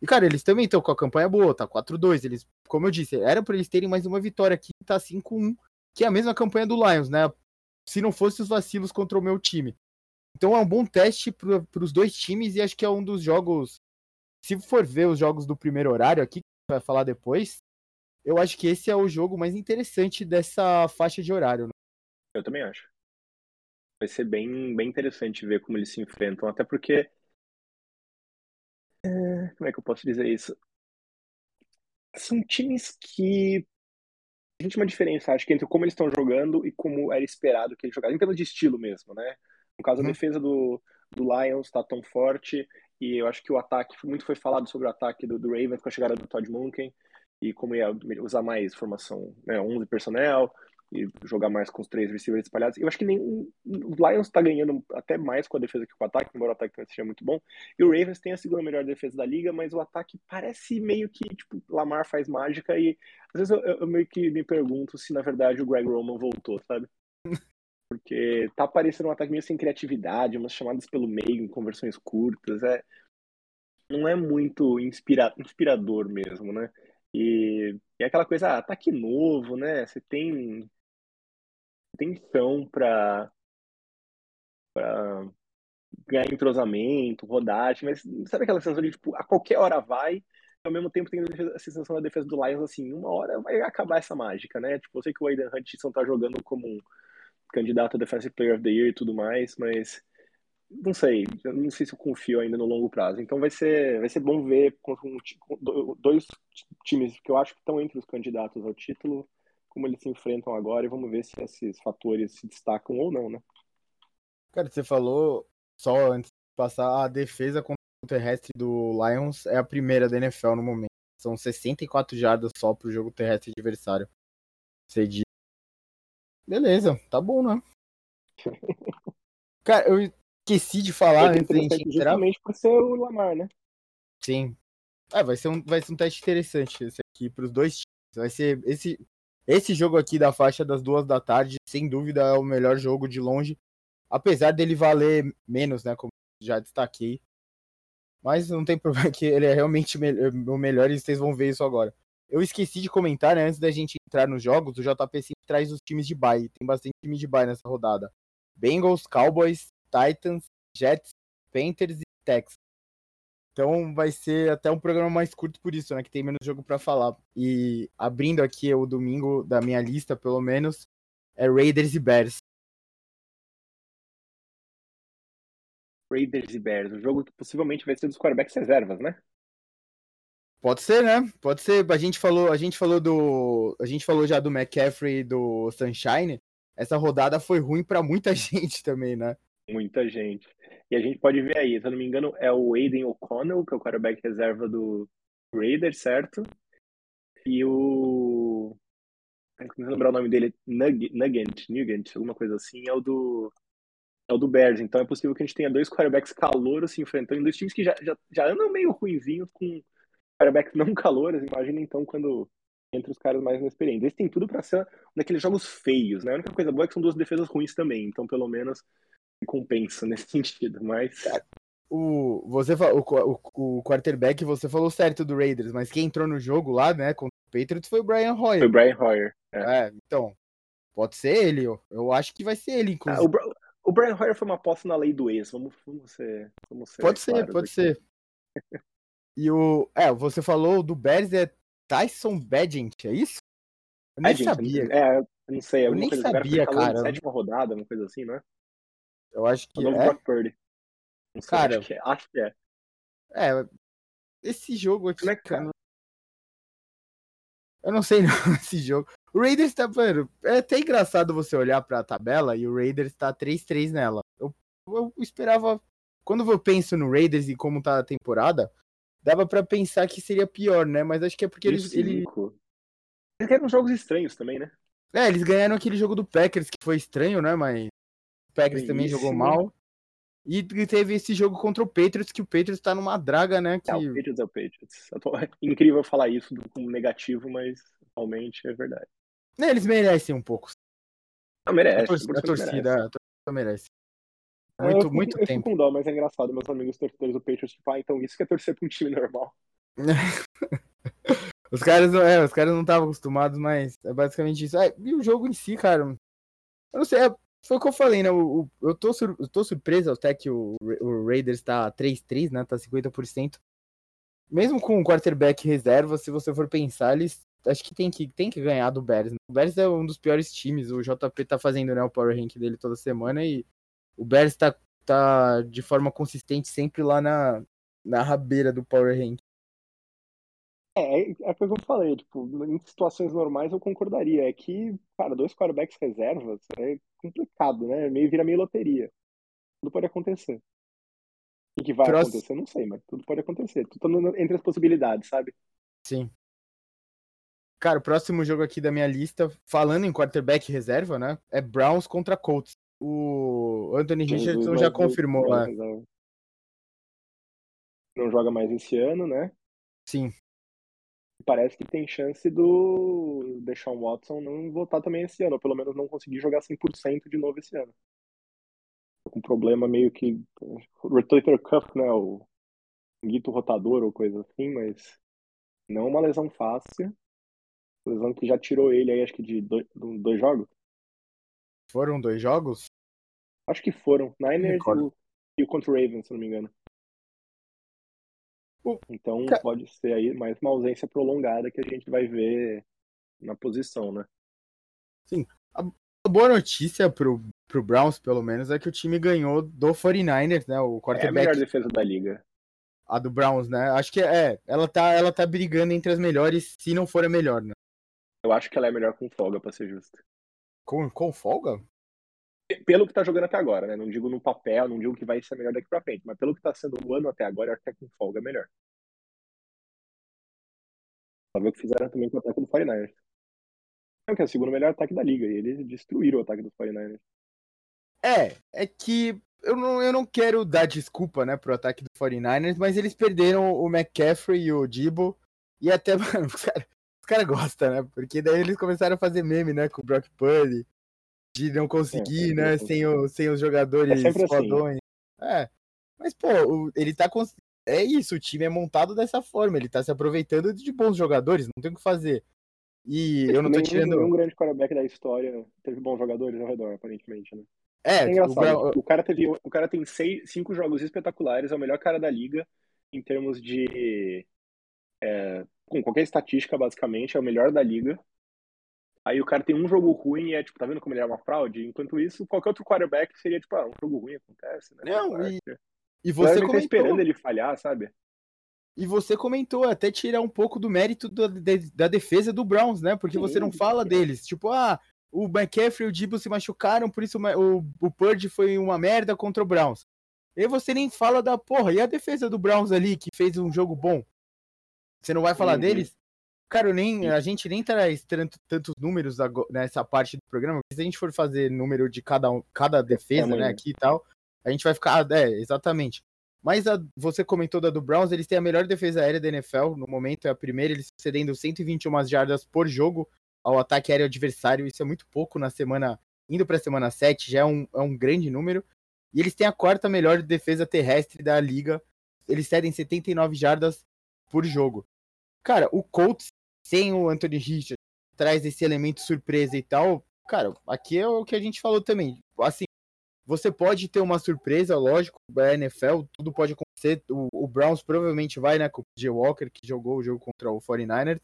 A: E, cara, eles também estão com a campanha boa, tá 4-2. Eles, como eu disse, era para eles terem mais uma vitória aqui, tá 5-1, que é a mesma campanha do Lions, né? Se não fosse os vacilos contra o meu time. Então é um bom teste para os dois times e acho que é um dos jogos. Se for ver os jogos do primeiro horário aqui, que vai falar depois, eu acho que esse é o jogo mais interessante dessa faixa de horário. Né?
B: Eu também acho. Vai ser bem, bem interessante ver como eles se enfrentam, até porque. É, como é que eu posso dizer isso? São times que. A gente tem uma diferença, acho que entre como eles estão jogando e como era esperado que eles jogassem, em termos de estilo mesmo, né? No caso, a uhum. defesa do, do Lions está tão forte, e eu acho que o ataque, muito foi falado sobre o ataque do, do Ravens com a chegada do Todd Munkin e como ia usar mais formação, né, 11 personnel e jogar mais com os três receivers espalhados. Eu acho que nem o Lions está ganhando até mais com a defesa que com o ataque, embora o ataque também seja muito bom. E o Ravens tem a segunda melhor defesa da liga, mas o ataque parece meio que, tipo, Lamar faz mágica e às vezes eu, eu meio que me pergunto se na verdade o Greg Roman voltou, sabe? Porque tá parecendo um ataque meio sem criatividade, umas chamadas pelo meio, conversões curtas, é não é muito inspira, inspirador mesmo, né? E, é aquela coisa, ah, tá aqui novo, né? Você tem tem chão para ganhar entrosamento, rodagem, mas sabe aquela sensação de tipo, a qualquer hora vai, ao mesmo tempo tem a sensação da defesa do Lions assim, uma hora vai acabar essa mágica, né? Tipo, eu sei que o Aiden Hutchinson tá jogando como um candidato a Defensive Player of the Year e tudo mais, mas não sei, eu não sei se eu confio ainda no longo prazo. Então vai ser, vai ser bom ver com dois times que eu acho que estão entre os candidatos ao título, como eles se enfrentam agora e vamos ver se esses fatores se destacam ou não, né?
A: Cara, você falou só antes de passar a defesa contra o terrestre do Lions é a primeira da NFL no momento. São 64 jardas só pro jogo terrestre adversário. Você diz. Beleza, tá bom, né? Cara, eu esqueci de falar
B: é antes da gente Justamente por ser o Lamar, né?
A: Sim. Ah, vai ser um, vai ser um teste interessante esse aqui para os dois times. Vai ser esse, esse jogo aqui da faixa das duas da tarde, sem dúvida é o melhor jogo de longe, apesar dele valer menos, né? Como já destaquei. Mas não tem problema que ele é realmente o melhor e vocês vão ver isso agora. Eu esqueci de comentar, né, antes da gente entrar nos jogos, o JP sempre traz os times de bye. Tem bastante time de bye nessa rodada. Bengals, Cowboys, Titans, Jets, Panthers e Texans. Então vai ser até um programa mais curto por isso, né? Que tem menos jogo para falar. E abrindo aqui o domingo da minha lista, pelo menos, é Raiders e Bears.
B: Raiders e Bears, um jogo que possivelmente vai ser dos quarterbacks reservas, né?
A: Pode ser, né? Pode ser. A gente falou, a gente falou do, a gente falou já do McCaffrey e do Sunshine. Essa rodada foi ruim para muita gente também, né?
B: Muita gente. E a gente pode ver aí, se eu não me engano, é o Aiden O'Connell, que é o quarterback reserva do Raiders, certo? E o. Não lembrar o nome dele, Nugget, Nugget, alguma coisa assim, é o do. É o do Bears. Então é possível que a gente tenha dois quarterbacks calouros se enfrentando, dois times que já, já, já andam meio ruinzinhos com quarterbacks não calouros. Imagina então quando entre os caras mais inexperientes. Eles têm tudo para ser um daqueles jogos feios, né? A única coisa boa é que são duas defesas ruins também, então pelo menos compensa nesse sentido, mas...
A: O, você, o, o, o quarterback, você falou certo do Raiders, mas quem entrou no jogo lá, né, contra o Patriots foi o Brian Hoyer.
B: Foi o Brian Hoyer.
A: É. é então, pode ser ele, eu, eu acho que vai ser ele, inclusive.
B: Ah, o, o, Brian Hoyer foi uma aposta na lei do ex, vamos, vamos ser, vamos ser
A: Pode ser, pode aqui. ser. E o, é, você falou do Bears é Tyson Badgent, é isso?
B: Eu nem sabia. É, não sei.
A: Eu nem sabia, cara.
B: Sétima rodada, uma coisa assim, né?
A: Eu acho que
B: é. Brock Purdy.
A: Não sei, cara,
B: acho que, é, acho que é.
A: É, esse jogo aqui, é cara. Eu não sei não, esse jogo. O Raiders tá, mano, é até engraçado você olhar pra tabela e o Raiders tá 3-3 nela. Eu, eu esperava, quando eu penso no Raiders e como tá a temporada, dava para pensar que seria pior, né? Mas acho que é porque eles. Ele...
B: Eles ganharam jogos estranhos também, né?
A: É, eles ganharam aquele jogo do Packers, que foi estranho, né? Mas o Packers também jogou mal. E teve esse jogo contra o Patriots, que o Patriots tá numa draga, né? Que... É,
B: o Patriots é o Patriots. É incrível falar isso como negativo, mas realmente é verdade.
A: É, eles merecem um pouco.
B: Não, merece.
A: A, tor a torcida, merece. a torcida merece. Muito, eu, muito
B: eu
A: tempo.
B: fico com dó, mas é engraçado. Meus amigos torcedores do Patriots, tipo, ah, então isso que é torcer pra um time normal.
A: os caras não é, os caras não estavam acostumados, mas é basicamente isso. Ah, e o jogo em si, cara, eu não sei, é, foi o que eu falei, né? Eu, tô sur, eu tô surpreso até que o, o Raiders tá 3-3, né? Tá 50%. Mesmo com o quarterback reserva, se você for pensar, eles acho que tem que, tem que ganhar do Bears. Né? O Bears é um dos piores times. O JP tá fazendo né, o Power Rank dele toda semana e o Bears tá, tá de forma consistente sempre lá na, na rabeira do Power Rank.
B: É, é, é o que eu falei, tipo, em situações normais eu concordaria. É que, cara, dois quarterbacks reservas é complicado, né? Meio vira meio loteria. Tudo pode acontecer. O que vai Próximo... acontecer, não sei, mas tudo pode acontecer. Tudo entre as possibilidades, sabe?
A: Sim. Cara, o próximo jogo aqui da minha lista, falando em quarterback reserva, né? É Browns contra Colts o Anthony Richardson já confirmou lá.
B: Não joga mais esse ano, né?
A: Sim.
B: Parece que tem chance do Deshaun Watson não voltar também esse ano, ou pelo menos não conseguir jogar 100% de novo esse ano. Com um problema meio que. Rotator cuff, né? O guito rotador ou coisa assim, mas não uma lesão fácil. Lesão que já tirou ele aí, acho que de dois, dois jogos.
A: Foram dois jogos?
B: Acho que foram. Niners e o, e o contra o Ravens, se não me engano. Então pode ser aí mais uma ausência prolongada que a gente vai ver na posição, né?
A: Sim. A boa notícia pro, pro Browns, pelo menos, é que o time ganhou do 49ers, né? O quarterback. É a
B: melhor defesa da liga.
A: A do Browns, né? Acho que é. Ela tá, ela tá brigando entre as melhores, se não for a melhor, né?
B: Eu acho que ela é melhor com folga, pra ser justo.
A: Com, com folga?
B: Pelo que tá jogando até agora, né? Não digo no papel, não digo que vai ser melhor daqui pra frente, mas pelo que tá sendo o ano até agora, acho que é com folga melhor. Pra ver o que fizeram também com o ataque do 49ers. Que é o segundo melhor ataque da liga, e eles destruíram o ataque dos 49ers.
A: É, é que eu não, eu não quero dar desculpa, né, pro ataque do 49ers, mas eles perderam o McCaffrey e o Debo, e até, mano, os caras cara gostam, né? Porque daí eles começaram a fazer meme, né, com o Brock Purdy, de não conseguir, é, né, é, sem, o, sem os jogadores
B: é fodões.
A: Assim. É, mas, pô, ele tá. Cons... É isso, o time é montado dessa forma, ele tá se aproveitando de bons jogadores, não tem o que fazer. E eu não tô tirando.
B: Nenhum grande quarterback da história teve bons jogadores ao redor, aparentemente, né?
A: É,
B: é engraçado. O, o, cara teve, o cara tem seis, cinco jogos espetaculares, é o melhor cara da liga em termos de é, com qualquer estatística, basicamente, é o melhor da liga. Aí o cara tem um jogo ruim e é tipo, tá vendo como ele é uma fraude? Enquanto isso, qualquer outro quarterback seria tipo, ah, um jogo ruim acontece, né?
A: Não, e, e você
B: comentou... tá esperando ele falhar, sabe?
A: E você comentou até tirar um pouco do mérito do, de, da defesa do Browns, né? Porque sim, você não fala sim. deles. Tipo, ah, o McCaffrey e o Debo se machucaram, por isso o, o, foi uma merda contra o Browns. E você nem fala da porra. E a defesa do Browns ali, que fez um jogo bom? Você não vai falar uhum. deles? Cara, nem, a gente nem traz tanto, tantos números nessa parte do programa, se a gente for fazer número de cada, cada defesa, né, aqui e tal, a gente vai ficar. É, exatamente. Mas a, você comentou da do Browns, eles têm a melhor defesa aérea da NFL, no momento é a primeira, eles cedendo 121 jardas por jogo ao ataque aéreo adversário, isso é muito pouco na semana, indo para a semana 7, já é um, é um grande número. E eles têm a quarta melhor defesa terrestre da liga, eles cedem 79 jardas por jogo. Cara, o Colts sem o Anthony Richard, traz esse elemento surpresa e tal, cara, aqui é o que a gente falou também. Assim, você pode ter uma surpresa, lógico, a NFL, tudo pode acontecer. O, o Browns provavelmente vai, né, com o J. Walker, que jogou o jogo contra o 49ers.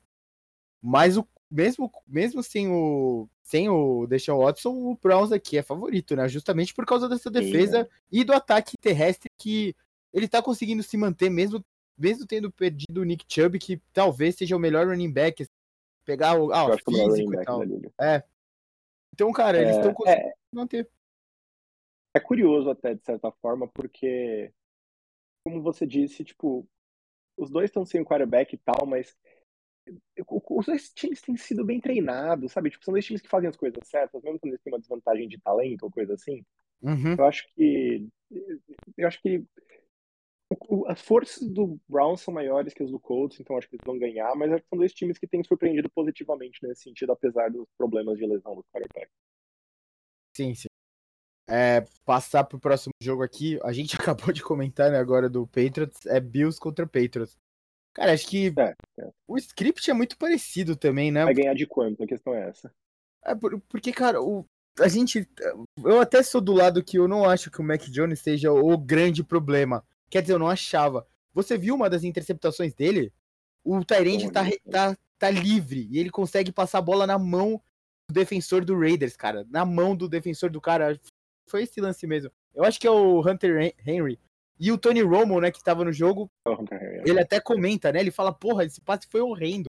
A: Mas o, mesmo, mesmo sem o sem o Deshaun Watson, o Browns aqui é favorito, né? Justamente por causa dessa defesa Sim. e do ataque terrestre que ele tá conseguindo se manter mesmo mesmo tendo perdido o Nick Chubb, que talvez seja o melhor running back, assim, pegar o, ah, o físico e tal. É. Então, cara, eles estão é, conseguindo é, manter.
B: É curioso até, de certa forma, porque, como você disse, tipo, os dois estão sem o quarterback e tal, mas os dois times têm sido bem treinados, sabe? Tipo, são dois times que fazem as coisas certas, mesmo quando eles têm uma desvantagem de talento ou coisa assim.
A: Uhum.
B: Eu acho que. Eu acho que as forças do Browns são maiores que as do Colts, então acho que eles vão ganhar, mas são dois times que têm surpreendido positivamente nesse sentido, apesar dos problemas de lesão do quarterback.
A: Sim, sim. É, passar pro próximo jogo aqui, a gente acabou de comentar né, agora do Patriots, é Bills contra Patriots. Cara, acho que é, é. o script é muito parecido também, né?
B: Vai ganhar de quanto? A questão é essa.
A: É porque, cara, o, a gente. Eu até sou do lado que eu não acho que o Mac Jones seja o grande problema. Quer dizer, eu não achava. Você viu uma das interceptações dele? O Tyrande tá, tá, tá livre e ele consegue passar a bola na mão do defensor do Raiders, cara. Na mão do defensor do cara. Foi esse lance mesmo. Eu acho que é o Hunter Henry. E o Tony Romo, né, que tava no jogo, é. ele até comenta, né? Ele fala, porra, esse passe foi horrendo.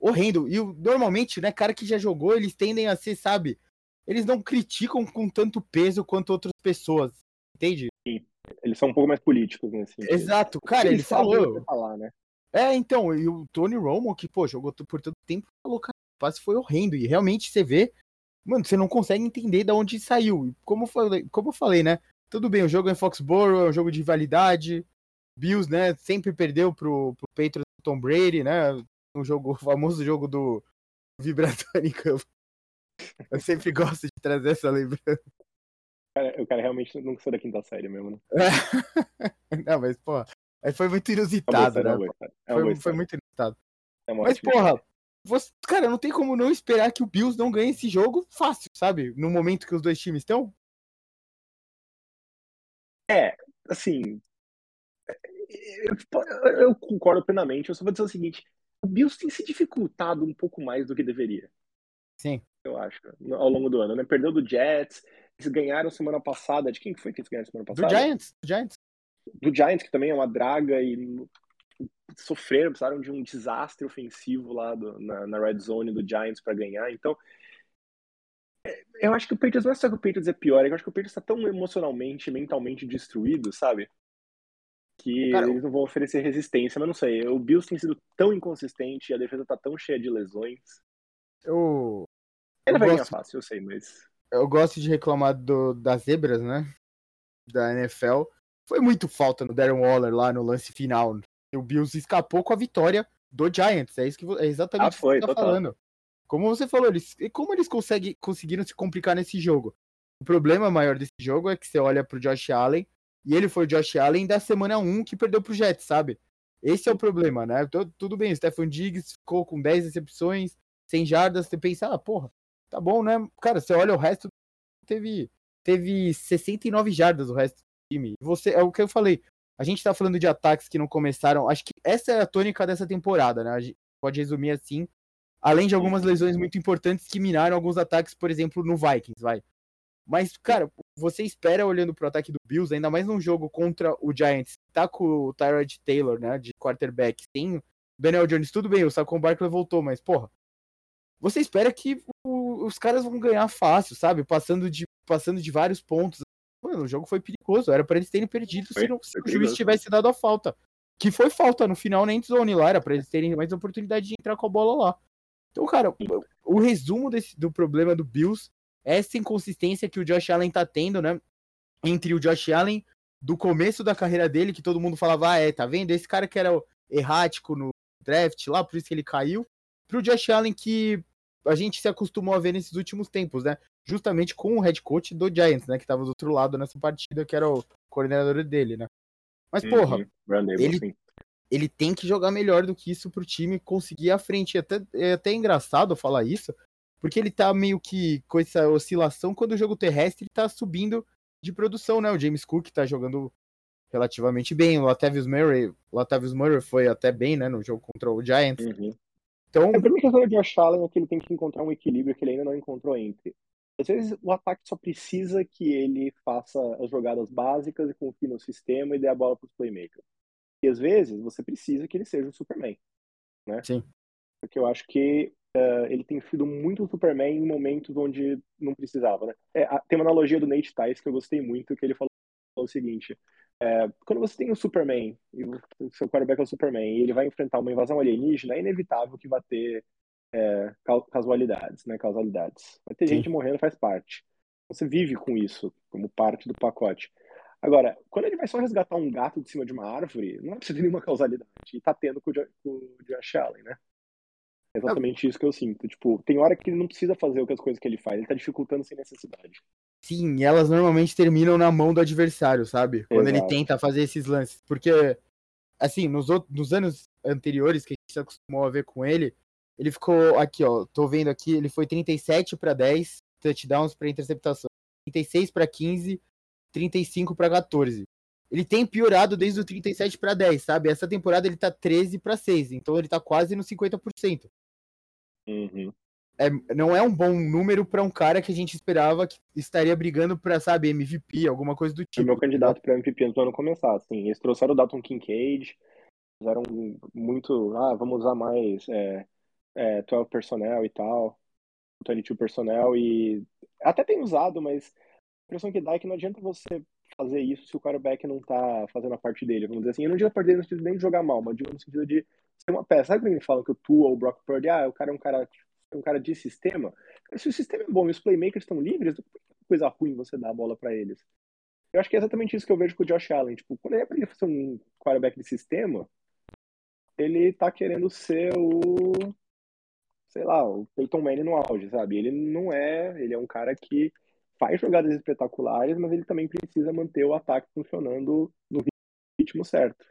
A: Horrendo. E normalmente, né, cara que já jogou, eles tendem a ser, sabe? Eles não criticam com tanto peso quanto outras pessoas. Entende?
B: Eles são um pouco mais políticos nesse sentido.
A: Exato, cara, ele falou. Falar, né? É, então, e o Tony Romo, que, pô, jogou por tanto tempo, falou, cara, o passe foi horrendo. E realmente você vê, mano, você não consegue entender de onde saiu. Como eu falei, como eu falei, né? Tudo bem, o jogo é em Foxborough, é um jogo de validade. Bills, né, sempre perdeu pro, pro Patriots Tom Brady, né? Um jogo, o famoso jogo do vibratório em campo. Eu sempre gosto de trazer essa lembrança
B: cara, o cara realmente não sou da quinta série mesmo, né?
A: não, mas, porra, foi muito inusitado, né? É foi, foi muito inusitado. É mas, porra, você, cara, não tem como não esperar que o Bills não ganhe esse jogo fácil, sabe? No momento que os dois times estão.
B: É, assim. Eu, eu, concordo plenamente. Eu só vou dizer o seguinte: o Bills tem se dificultado um pouco mais do que deveria.
A: Sim.
B: Eu acho, ao longo do ano, né? Perdeu do Jets, ganharam semana passada. De quem foi que eles ganharam semana passada?
A: Do Giants. Do Giants,
B: do Giants que também é uma draga e sofreram, precisaram de um desastre ofensivo lá do, na, na red zone do Giants para ganhar. Então, é, eu acho que o Patriots não é só que o Patriots é pior, é eu acho que o Patriots está tão emocionalmente, mentalmente destruído, sabe? Que Cara, eles não vão oferecer resistência, mas não sei. O Bills tem sido tão inconsistente a defesa tá tão cheia de lesões.
A: Eu.
B: Ele eu vai gosto... ganhar fácil, eu sei, mas
A: eu gosto de reclamar do, das zebras, né? Da NFL. Foi muito falta no Darren Waller lá no lance final. O Bills escapou com a vitória do Giants. É isso que é exatamente ah, foi, o que você tá falando. Como você falou, eles, como eles conseguem, conseguiram se complicar nesse jogo? O problema maior desse jogo é que você olha pro Josh Allen e ele foi o Josh Allen da semana 1 que perdeu pro Jets, sabe? Esse é o problema, né? Tudo bem, o Stephen Diggs ficou com 10 recepções, 100 jardas, você pensa, ah, porra, tá bom, né? Cara, você olha o resto, teve, teve 69 jardas o resto do time. Você, é o que eu falei. A gente tá falando de ataques que não começaram. Acho que essa é a tônica dessa temporada, né? A gente pode resumir assim. Além de algumas lesões muito importantes que minaram alguns ataques, por exemplo, no Vikings, vai. Mas, cara, você espera olhando pro ataque do Bills, ainda mais num jogo contra o Giants, tá com o Tyrod Taylor, né, de quarterback, tem Daniel Jones, tudo bem, o Saquon Barkley voltou, mas, porra, você espera que o, os caras vão ganhar fácil, sabe? Passando de, passando de vários pontos. Mano, o jogo foi perigoso. Era para eles terem perdido foi, se, não, se o juiz tivesse dado a falta. Que foi falta no final na endzone lá. Era pra eles terem mais oportunidade de entrar com a bola lá. Então, cara, o resumo desse, do problema do Bills é essa inconsistência que o Josh Allen tá tendo, né? Entre o Josh Allen do começo da carreira dele, que todo mundo falava, ah, é, tá vendo? Esse cara que era errático no draft lá, por isso que ele caiu, pro Josh Allen que a gente se acostumou a ver nesses últimos tempos, né? Justamente com o head coach do Giants, né? Que tava do outro lado nessa partida, que era o coordenador dele, né? Mas, uhum, porra, ele, ele tem que jogar melhor do que isso pro time conseguir a frente. É até, é até engraçado falar isso, porque ele tá meio que com essa oscilação quando o jogo terrestre tá subindo de produção, né? O James Cook tá jogando relativamente bem, o Latavius Murray, Latavius Murray foi até bem, né, no jogo contra o Giants.
B: Uhum. Então, a primeira questão de Josh Allen é que ele tem que encontrar um equilíbrio que ele ainda não encontrou entre. Às vezes o ataque só precisa que ele faça as jogadas básicas e confie no sistema e dê a bola para os playmakers. E às vezes você precisa que ele seja o Superman, né?
A: Sim.
B: Porque eu acho que uh, ele tem sido muito Superman em momentos onde não precisava, né? É, tem uma analogia do Nate Tice que eu gostei muito, que ele falou o seguinte: é, quando você tem o Superman e o seu quarterback é o Superman e ele vai enfrentar uma invasão alienígena, é inevitável que vai ter é, casualidades, né? Causalidades. Vai ter Sim. gente morrendo, faz parte. Você vive com isso como parte do pacote. Agora, quando ele vai só resgatar um gato de cima de uma árvore, não é preciso nenhuma causalidade. E tá tendo com o, com o Josh Allen, né? É exatamente isso que eu sinto. Tipo, tem hora que ele não precisa fazer as coisas que ele faz, ele tá dificultando sem necessidade.
A: Sim, elas normalmente terminam na mão do adversário, sabe? Quando Exato. ele tenta fazer esses lances. Porque, assim, nos, outros, nos anos anteriores que a gente se acostumou a ver com ele, ele ficou aqui, ó. Tô vendo aqui, ele foi 37 para 10 touchdowns para interceptação, 36 para 15, 35 para 14. Ele tem piorado desde o 37 para 10, sabe? Essa temporada ele tá 13 para 6, então ele tá quase no 50%.
B: Uhum.
A: É, não é um bom número para um cara que a gente esperava que estaria brigando para, sabe, MVP, alguma coisa do tipo.
B: É meu candidato para MVP antes do ano começar, assim. Eles trouxeram o Dalton Kincaid, fizeram muito, ah, vamos usar mais é, é, 12 personnel e tal, 22 personnel, e até tem usado, mas a impressão que dá é que não adianta você fazer isso se o quarterback não tá fazendo a parte dele, vamos dizer assim. Eu não digo a parte dele no sentido nem de jogar mal, mas digo no sentido de ser uma peça. Sabe quando eles falam que o Tua ou o Brock Purdy, ah, o cara é um cara, um cara de sistema? Se o sistema é bom e os playmakers estão livres, não é coisa ruim você dar a bola para eles. Eu acho que é exatamente isso que eu vejo com o Josh Allen. Tipo, quando ele é ele fazer um quarterback de sistema, ele tá querendo ser o sei lá, o Peyton Manning no auge, sabe? Ele não é, ele é um cara que faz jogadas espetaculares, mas ele também precisa manter o ataque funcionando no ritmo certo.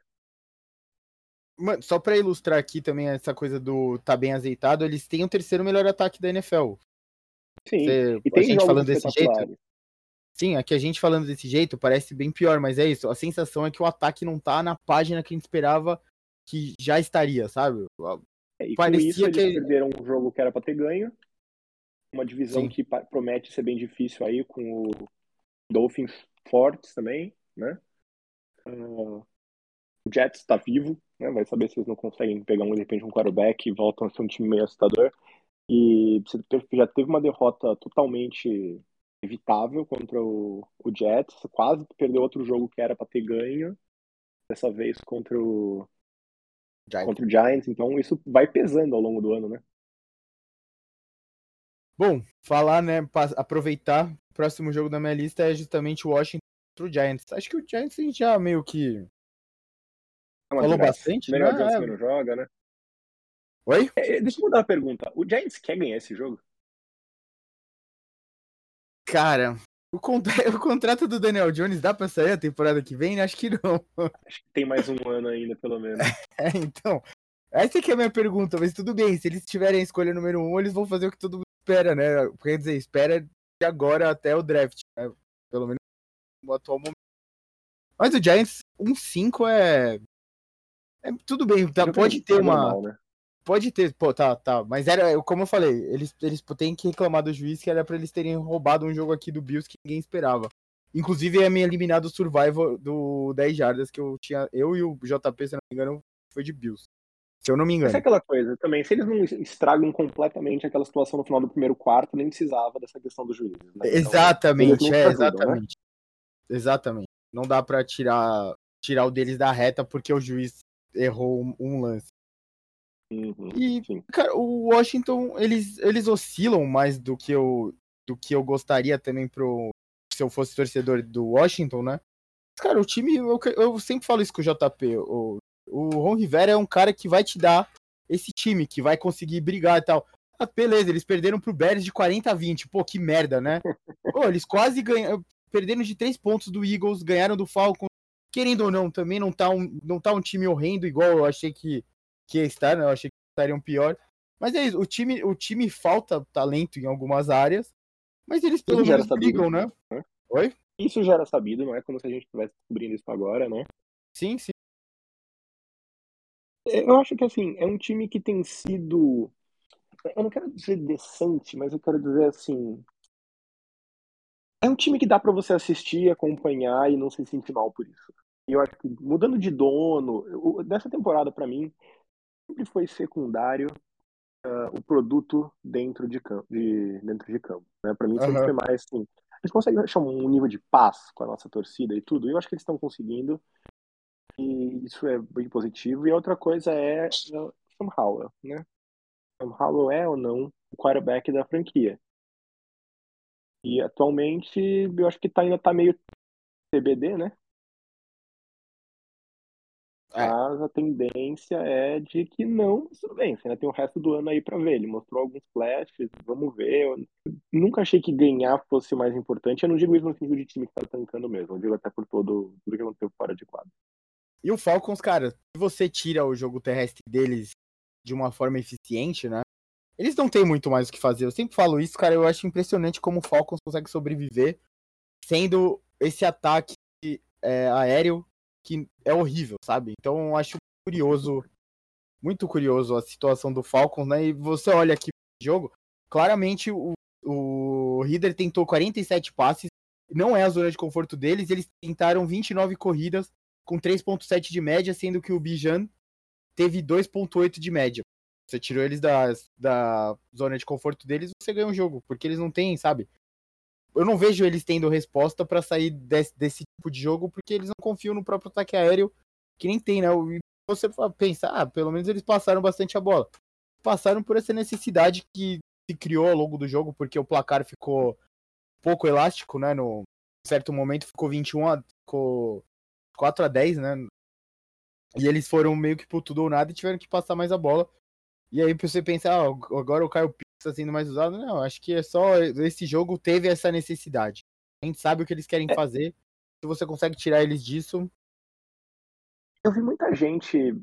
A: Mano, só para ilustrar aqui também essa coisa do tá bem azeitado, eles têm o terceiro melhor ataque da NFL.
B: Sim, Você, e tem a gente falando desse jeito.
A: Sim, aqui a gente falando desse jeito parece bem pior, mas é isso. A sensação é que o ataque não tá na página que a gente esperava que já estaria, sabe?
B: É, e Parecia com isso, eles que... perderam um jogo que era para ter ganho, uma divisão Sim. que promete ser bem difícil aí, com o Dolphins fortes também, né? Uh, o Jets está vivo, né? Vai saber se eles não conseguem pegar um, de repente um quarterback e voltam a ser um time meio assustador. E já teve uma derrota totalmente evitável contra o, o Jets, quase perdeu outro jogo que era para ter ganho, dessa vez contra o Giants. contra o Giants, então isso vai pesando ao longo do ano, né?
A: Bom, falar, né, aproveitar, o próximo jogo da minha lista é justamente o Washington contra o Giants. Acho que o Giants a gente já meio que
B: falou bastante, Melhor né? Giants que não joga, né?
A: Oi?
B: É, deixa eu mudar uma pergunta. O Giants quer ganhar esse jogo?
A: Cara, o, contra... o contrato do Daniel Jones dá pra sair a temporada que vem? Acho que não.
B: Acho que tem mais um ano ainda, pelo menos.
A: É, então. Essa aqui é a minha pergunta, mas tudo bem, se eles tiverem a escolha número um, eles vão fazer o que todo mundo espera, né? Quer dizer, espera de agora até o draft, né? Pelo menos no atual momento. Mas o Giants 1-5 é... é. Tudo bem, tá, pode ter uma. Normal, né? Pode ter, pô, tá, tá. Mas era, como eu falei, eles, eles têm que reclamar do juiz que era pra eles terem roubado um jogo aqui do Bills que ninguém esperava. Inclusive, a minha eliminado survival do 10 jardas que eu tinha. Eu e o JP, se não me engano, foi de Bills. Se eu não me engano. Essa
B: é aquela coisa também. Se eles não estragam completamente aquela situação no final do primeiro quarto, nem precisava dessa questão do juiz. Né?
A: Então, exatamente, é, né? exatamente. Né? Exatamente. Não dá para tirar tirar o deles da reta porque o juiz errou um, lance.
B: Uhum,
A: E,
B: sim.
A: cara, o Washington, eles, eles oscilam mais do que eu do que eu gostaria também pro se eu fosse torcedor do Washington, né? Mas, Cara, o time, eu, eu sempre falo isso com o JP. O, o Ron Rivera é um cara que vai te dar esse time, que vai conseguir brigar e tal. Ah, beleza, eles perderam pro Bears de 40 a 20. Pô, que merda, né? Pô, eles quase ganharam. Perderam de 3 pontos do Eagles, ganharam do Falcons. Querendo ou não, também não tá um, não tá um time horrendo, igual eu achei que, que ia estar, né? Eu achei que estariam pior. Mas é isso, o time, o time falta talento em algumas áreas, mas eles pelo
B: Isso
A: menos brigam, né?
B: né?
A: Oi?
B: Isso já era sabido, não é como se a gente estivesse descobrindo isso agora, né?
A: Sim, sim.
B: Eu acho que assim, é um time que tem sido. Eu não quero dizer decente, mas eu quero dizer assim. É um time que dá pra você assistir, acompanhar e não se sentir mal por isso. E eu acho que mudando de dono, dessa temporada pra mim sempre foi secundário ah, o produto dentro de campo, de, dentro de campo, né? Para mim sempre
A: Aham.
B: foi mais assim. A gente consegue achar um nível de paz com a nossa torcida e tudo. E eu acho que eles estão conseguindo. E isso é bem positivo. E a outra coisa é uh, Sam Howell, né? Sam Howell é ou não o quarterback da franquia. E atualmente eu acho que tá, ainda tá meio TBD, né?
A: É.
B: Mas a tendência é de que não, mas tudo bem, você ainda tem o resto do ano aí pra ver. Ele mostrou alguns flashes, vamos ver. Eu nunca achei que ganhar fosse o mais importante. Eu não digo isso no sentido de time que tá tancando mesmo, eu digo até por todo tudo que aconteceu fora de quadro.
A: E o Falcons, cara, se você tira o jogo terrestre deles de uma forma eficiente, né? Eles não têm muito mais o que fazer. Eu sempre falo isso, cara. Eu acho impressionante como o Falcons consegue sobreviver sendo esse ataque é, aéreo que é horrível, sabe? Então acho curioso, muito curioso a situação do Falcons, né? E você olha aqui pro jogo, claramente o, o Reader tentou 47 passes, não é a zona de conforto deles, eles tentaram 29 corridas com 3.7 de média, sendo que o Bijan teve 2.8 de média. Você tirou eles da, da zona de conforto deles, você ganha o jogo, porque eles não têm, sabe? Eu não vejo eles tendo resposta para sair desse, desse, tipo de jogo, porque eles não confiam no próprio ataque aéreo, que nem tem, né? E você pensa, ah, pelo menos eles passaram bastante a bola. Passaram por essa necessidade que se criou ao longo do jogo, porque o placar ficou pouco elástico, né? No certo momento ficou 21 a, ficou 4 a 10, né? E eles foram meio que por tudo ou nada e tiveram que passar mais a bola. E aí você pensa, ah, agora o Caio Pitts está sendo mais usado. Não, acho que é só esse jogo teve essa necessidade. A gente sabe o que eles querem fazer. Se você consegue tirar eles disso.
B: Eu vi muita gente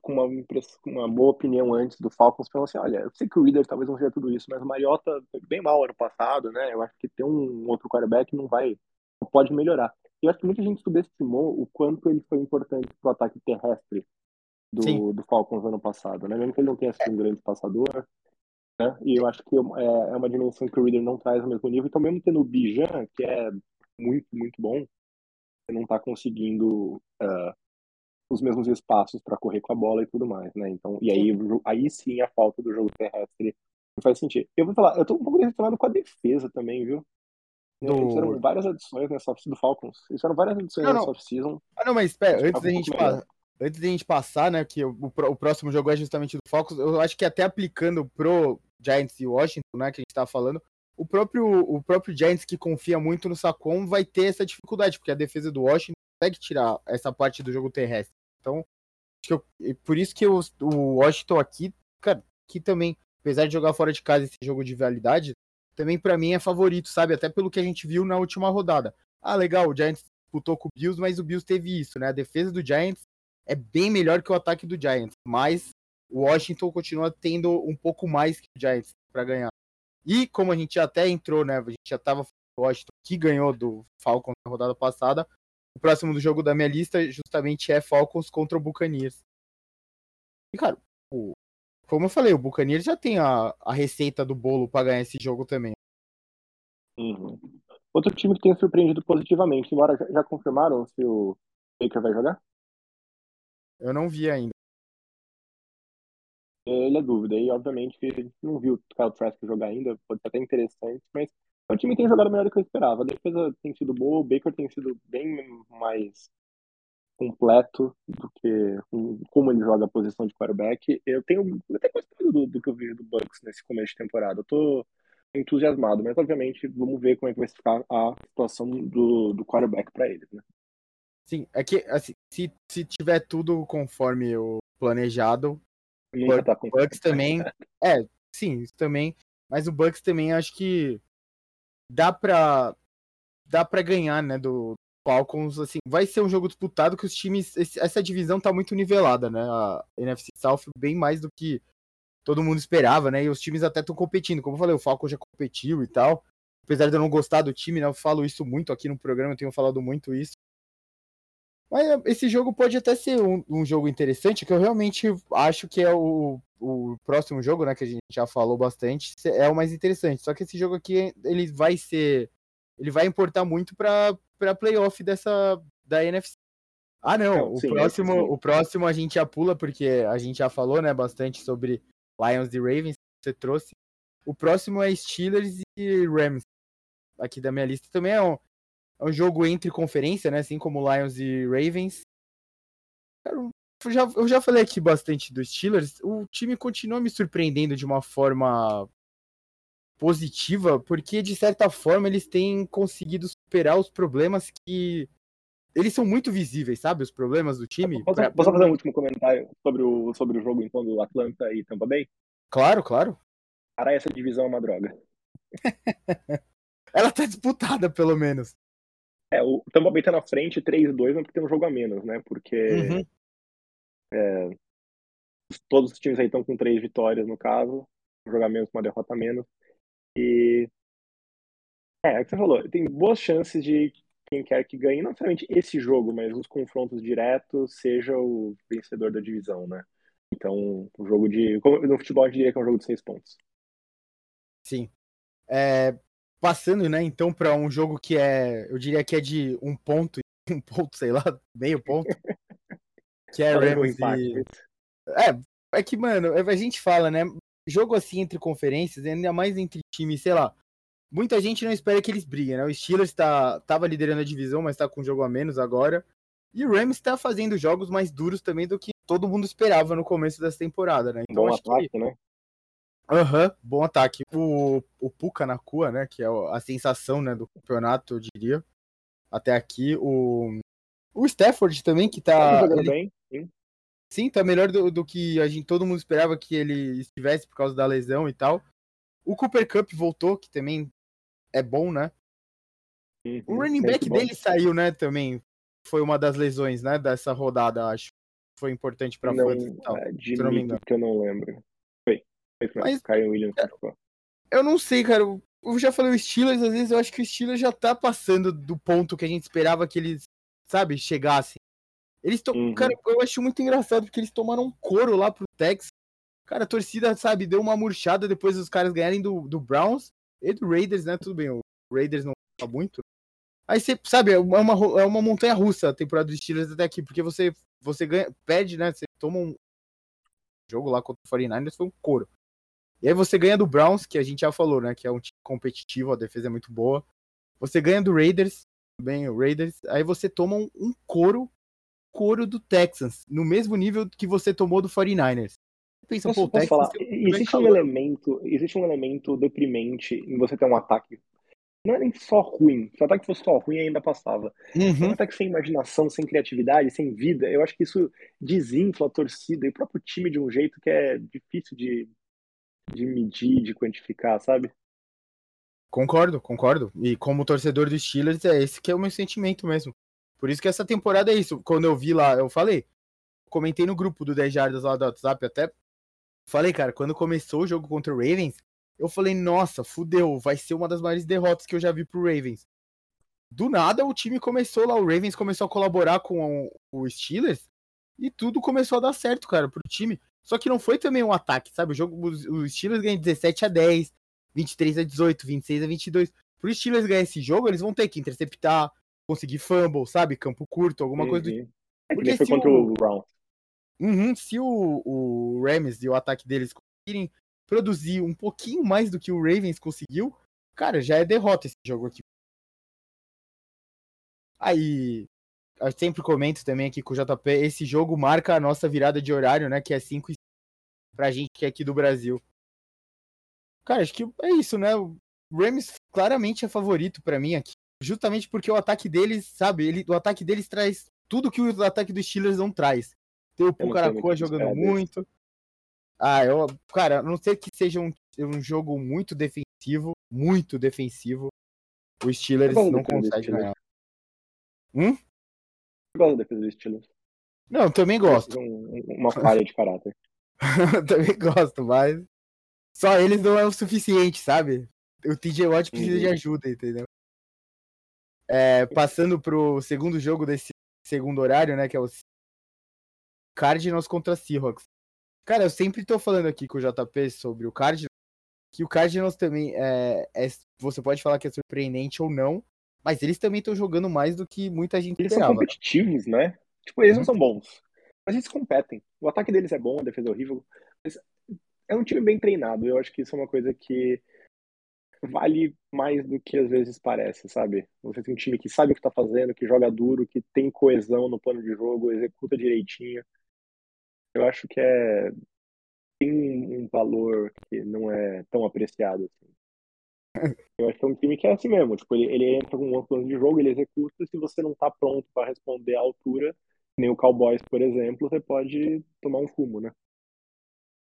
B: com uma, uma boa opinião antes do Falcons falando assim, olha, eu sei que o Reader talvez não seja tudo isso, mas o Mariota foi bem mal ano passado, né? Eu acho que ter um outro quarterback não vai, não pode melhorar. Eu acho que muita gente subestimou o quanto ele foi importante para o ataque terrestre do, do, Falcons ano passado, né? Mesmo que ele não tenha sido um grande passador, né? E eu acho que é, é uma dimensão que o Reader não traz no mesmo nível. Então, mesmo tendo o Bijan, que é muito, muito bom, você não está conseguindo uh, os mesmos espaços para correr com a bola e tudo mais, né? Então, e aí, aí sim a falta do jogo terrestre faz sentido. Eu vou falar, eu tô um pouco decepcionado com a defesa também, viu? Do... Eles fizeram várias adições nessa do Falcons. Fizeram várias adições
A: não,
B: nessa off-season.
A: Ah, não, mas espera, antes da gente passar antes de a gente passar, né, que o, o, próximo jogo é justamente do Falcons, eu acho que até aplicando pro Giants e Washington, né, que a gente tava falando, o próprio, o próprio Giants que confia muito no Saquon vai ter essa dificuldade, porque a defesa do Washington consegue tirar essa parte do jogo terrestre. Então, eu, por isso que eu, o Washington aqui, cara, que também, apesar de jogar fora de casa esse jogo de validade, também para mim é favorito, sabe? Até pelo que a gente viu na última rodada. Ah, legal, o Giants disputou com o Bills, mas o Bills teve isso, né? A defesa do Giants é bem melhor que o ataque do Giants, mas o Washington continua tendo um pouco mais que o Giants para ganhar. E como a gente até entrou, né, a gente já tava o Washington que ganhou do Falcons na rodada passada, o próximo do jogo da minha lista justamente é Falcons contra o Buccaneers. E cara, o, como eu falei, o Buccaneers já tem a, a receita do bolo para ganhar esse jogo também.
B: Uhum. Outro time que tem surpreendido positivamente, embora já, já confirmaram se o Baker vai jogar?
A: Eu não vi ainda.
B: Ele é dúvida. E, obviamente, não viu o Kyle Trask jogar ainda. Pode ser até interessante, mas O time tem jogado melhor do que eu esperava. A defesa tem sido boa, o Baker tem sido bem mais completo do que como ele joga a posição de quarterback. Eu tenho até gostado do, do que eu vi do Bucks nesse começo de temporada. Eu tô entusiasmado, mas obviamente vamos ver como é que vai ficar a situação do, do quarterback para eles, né?
A: Sim, é que assim, se, se tiver tudo conforme o planejado,
B: o tá
A: Bucks também. é, sim, isso também. Mas o Bucks também acho que dá pra, dá pra ganhar, né, do Falcons, assim, vai ser um jogo disputado que os times, essa divisão tá muito nivelada, né, a NFC South bem mais do que todo mundo esperava, né, e os times até estão competindo, como eu falei, o Falcons já competiu e tal, apesar de eu não gostar do time, né, eu falo isso muito aqui no programa, eu tenho falado muito isso, mas esse jogo pode até ser um, um, jogo interessante, que eu realmente acho que é o, o próximo jogo, né? Que a gente já falou bastante, é o mais interessante. Só que esse jogo aqui, ele vai ser. Ele vai importar muito para pra playoff dessa da NFC. Ah, não. não o, sim, próximo, sim. o próximo a gente já pula, porque a gente já falou, né, bastante sobre Lions e Ravens, que você trouxe. O próximo é Steelers e Rams. Aqui da minha lista também é um, é um jogo entre conferência, né? Assim como Lions e Ravens. eu, já, eu já falei aqui bastante dos Steelers. O time continua me surpreendendo de uma forma positiva, porque de certa forma eles têm conseguido superar os problemas que. Eles são muito visíveis, sabe? Os problemas do time.
B: Posso, pra... posso fazer um último comentário sobre o, sobre o jogo então do Atlanta e Tampa Bay?
A: Claro, claro.
B: Cara, essa divisão é uma droga.
A: Ela tá disputada, pelo menos.
B: É, o Tampa Bay tá na frente 3-2, mas porque tem um jogo a menos, né? Porque uhum. é, todos os times aí estão com três vitórias, no caso. Um jogo a menos, uma derrota a menos. E. É, é o que você falou. Tem boas chances de quem quer que ganhe, não necessariamente esse jogo, mas os confrontos diretos, seja o vencedor da divisão, né? Então, o jogo de. No futebol, a gente diria que é um jogo de seis pontos.
A: Sim. É, Passando, né, então, para um jogo que é, eu diria que é de um ponto, um ponto, sei lá, meio ponto. Que é Rams e... É, é que, mano, a gente fala, né, jogo assim entre conferências, ainda mais entre times, sei lá, muita gente não espera que eles briguem, né? O Steelers tá, tava liderando a divisão, mas tá com um jogo a menos agora. E o Rams tá fazendo jogos mais duros também do que todo mundo esperava no começo dessa temporada, né?
B: Então Bom acho ataque, que... né?
A: Aham, uhum, bom ataque. O, o Puka na Cua, né? Que é a sensação né, do campeonato, eu diria. Até aqui. O, o Stafford também, que tá.
B: tá ele... bem, sim.
A: Sim, tá melhor do, do que a gente, todo mundo esperava que ele estivesse por causa da lesão e tal. O Cooper Cup voltou, que também é bom, né? Uhum, o running back dele saiu, né, também. Foi uma das lesões, né, dessa rodada, acho. Foi importante pra
B: não, e tal, é, de não me engano. que eu não lembro. Mas, Kyle Williams
A: Eu não sei, cara. Eu já falei o Steelers, às vezes eu acho que o Steelers já tá passando do ponto que a gente esperava que eles, sabe, chegassem. Eles to... Uhum. Cara, eu acho muito engraçado porque eles tomaram um couro lá pro Texas. Cara, a torcida, sabe, deu uma murchada depois dos caras ganharem do, do Browns e do Raiders, né? Tudo bem, o Raiders não tá muito. Aí você, sabe, é uma, é uma montanha russa a temporada dos Steelers até aqui, porque você, você ganha, perde, né? Você toma um jogo lá contra o 49ers, foi um couro. E aí você ganha do Browns, que a gente já falou, né? Que é um time competitivo, a defesa é muito boa. Você ganha do Raiders, bem, o Raiders. Aí você toma um, um couro, couro do Texans, no mesmo nível que você tomou do 49ers.
B: Pensa, posso, pô, posso falar? Existe um elemento, existe um elemento deprimente em você ter um ataque. Não é nem só ruim. Se o ataque fosse só ruim, ainda passava. Uhum. Um ataque sem imaginação, sem criatividade, sem vida, eu acho que isso desinfla a torcida e o próprio time de um jeito que é difícil de de medir, de quantificar, sabe?
A: Concordo, concordo. E como torcedor dos Steelers, é esse que é o meu sentimento mesmo. Por isso que essa temporada é isso. Quando eu vi lá, eu falei, comentei no grupo do 10 Jardas lá do WhatsApp até. Falei, cara, quando começou o jogo contra o Ravens, eu falei, nossa, fudeu, vai ser uma das maiores derrotas que eu já vi pro Ravens. Do nada o time começou lá, o Ravens começou a colaborar com o Steelers e tudo começou a dar certo, cara, pro time. Só que não foi também um ataque, sabe? O jogo, os Steelers ganham 17 a 10, 23 a 18, 26 a 22. Pro Steelers ganhar esse jogo, eles vão ter que interceptar, conseguir fumble, sabe? Campo curto, alguma uhum. coisa do uhum.
B: tipo. É Porque foi contra o, o Brown.
A: Uhum, se o, o Rams e o ataque deles conseguirem produzir um pouquinho mais do que o Ravens conseguiu, cara, já é derrota esse jogo aqui. Aí, eu sempre comento também aqui com o JP, esse jogo marca a nossa virada de horário, né, que é 5 e pra gente que é aqui do Brasil. Cara, acho que é isso, né? O Rams claramente é favorito para mim aqui, justamente porque o ataque deles, sabe, ele, o ataque deles traz tudo que o ataque dos Steelers não traz. Tem o Pucaracoa jogando muito. Ah, eu, cara, a não sei que seja um, um jogo muito defensivo, muito defensivo. Os Steelers não conseguem ganhar.
B: Hum? Gosto da defesa dos Steelers.
A: Não, também gosto.
B: Um, uma falha de caráter.
A: também gosto, mas só eles não é o suficiente, sabe? O TJ Watt precisa uhum. de ajuda, entendeu? É, passando pro segundo jogo desse segundo horário, né? Que é o Cardinals contra Seahawks. Cara, eu sempre tô falando aqui com o JP sobre o Cardinals, que o Cardinals também é, é você pode falar que é surpreendente ou não, mas eles também estão jogando mais do que muita gente
B: Eles
A: esperava.
B: são competitivos, né? Tipo, eles não são bons, mas eles competem. O ataque deles é bom, a defesa é horrível. é um time bem treinado. Eu acho que isso é uma coisa que vale mais do que às vezes parece, sabe? Você tem um time que sabe o que tá fazendo, que joga duro, que tem coesão no plano de jogo, executa direitinho. Eu acho que é tem um valor que não é tão apreciado assim. Eu acho que é um time que é assim mesmo, tipo, ele, ele entra com um plano de jogo, ele executa, e se você não tá pronto para responder à altura, nem o Cowboys, por exemplo, você pode tomar um fumo, né?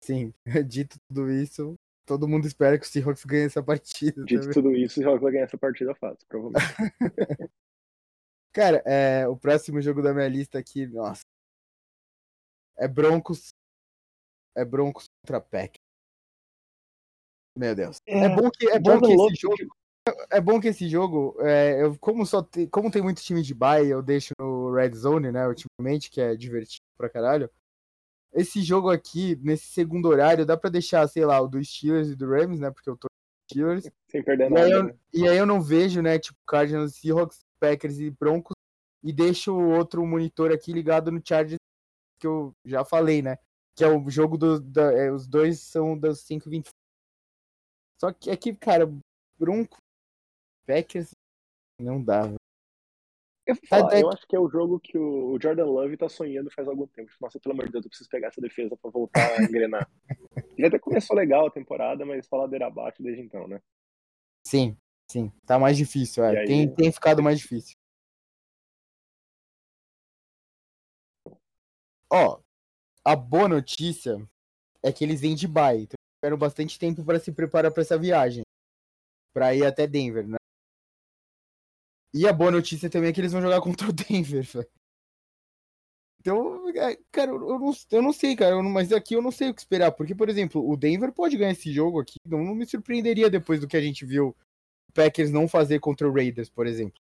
A: Sim, dito tudo isso, todo mundo espera que o Seahawks ganhe essa partida.
B: Dito também. tudo isso, o Seahawks vai ganhar essa partida fácil, provavelmente.
A: Cara, é, o próximo jogo da minha lista aqui, nossa. É Broncos. É Broncos contra Pack. Meu Deus. É, é bom que, é bom que esse jogo. É bom que esse jogo, é, eu, como, só te, como tem muito time de bye, eu deixo no Red Zone, né, ultimamente, que é divertido pra caralho. Esse jogo aqui, nesse segundo horário, dá pra deixar, sei lá, o do Steelers e do Rams, né, porque eu tô Steelers.
B: Sem perder
A: e
B: nada.
A: Aí eu,
B: né?
A: E aí eu não vejo, né, tipo, Cardinals, Seahawks, Packers e Broncos, e deixo o outro monitor aqui ligado no Chargers, que eu já falei, né, que é o jogo dos é, os dois são das 5h20 só que aqui, cara, Bronco, Packers, não dá.
B: Eu, falar, tá, eu acho que é o jogo que o Jordan Love tá sonhando faz algum tempo. Nossa, pelo amor de Deus, eu preciso pegar essa defesa pra voltar a engrenar. Já até começou legal a temporada, mas só ladeira abaixo desde então, né?
A: Sim, sim. Tá mais difícil, é. Aí... Tem, tem ficado mais difícil. Ó, a boa notícia é que eles vêm de bye. Então tiveram bastante tempo para se preparar para essa viagem, para ir até Denver, né? E a boa notícia também é que eles vão jogar contra o Denver, velho. Então, é, cara, eu não, eu não sei, cara, não, mas aqui eu não sei o que esperar, porque, por exemplo, o Denver pode ganhar esse jogo aqui, não, não me surpreenderia depois do que a gente viu o Packers não fazer contra o Raiders, por exemplo.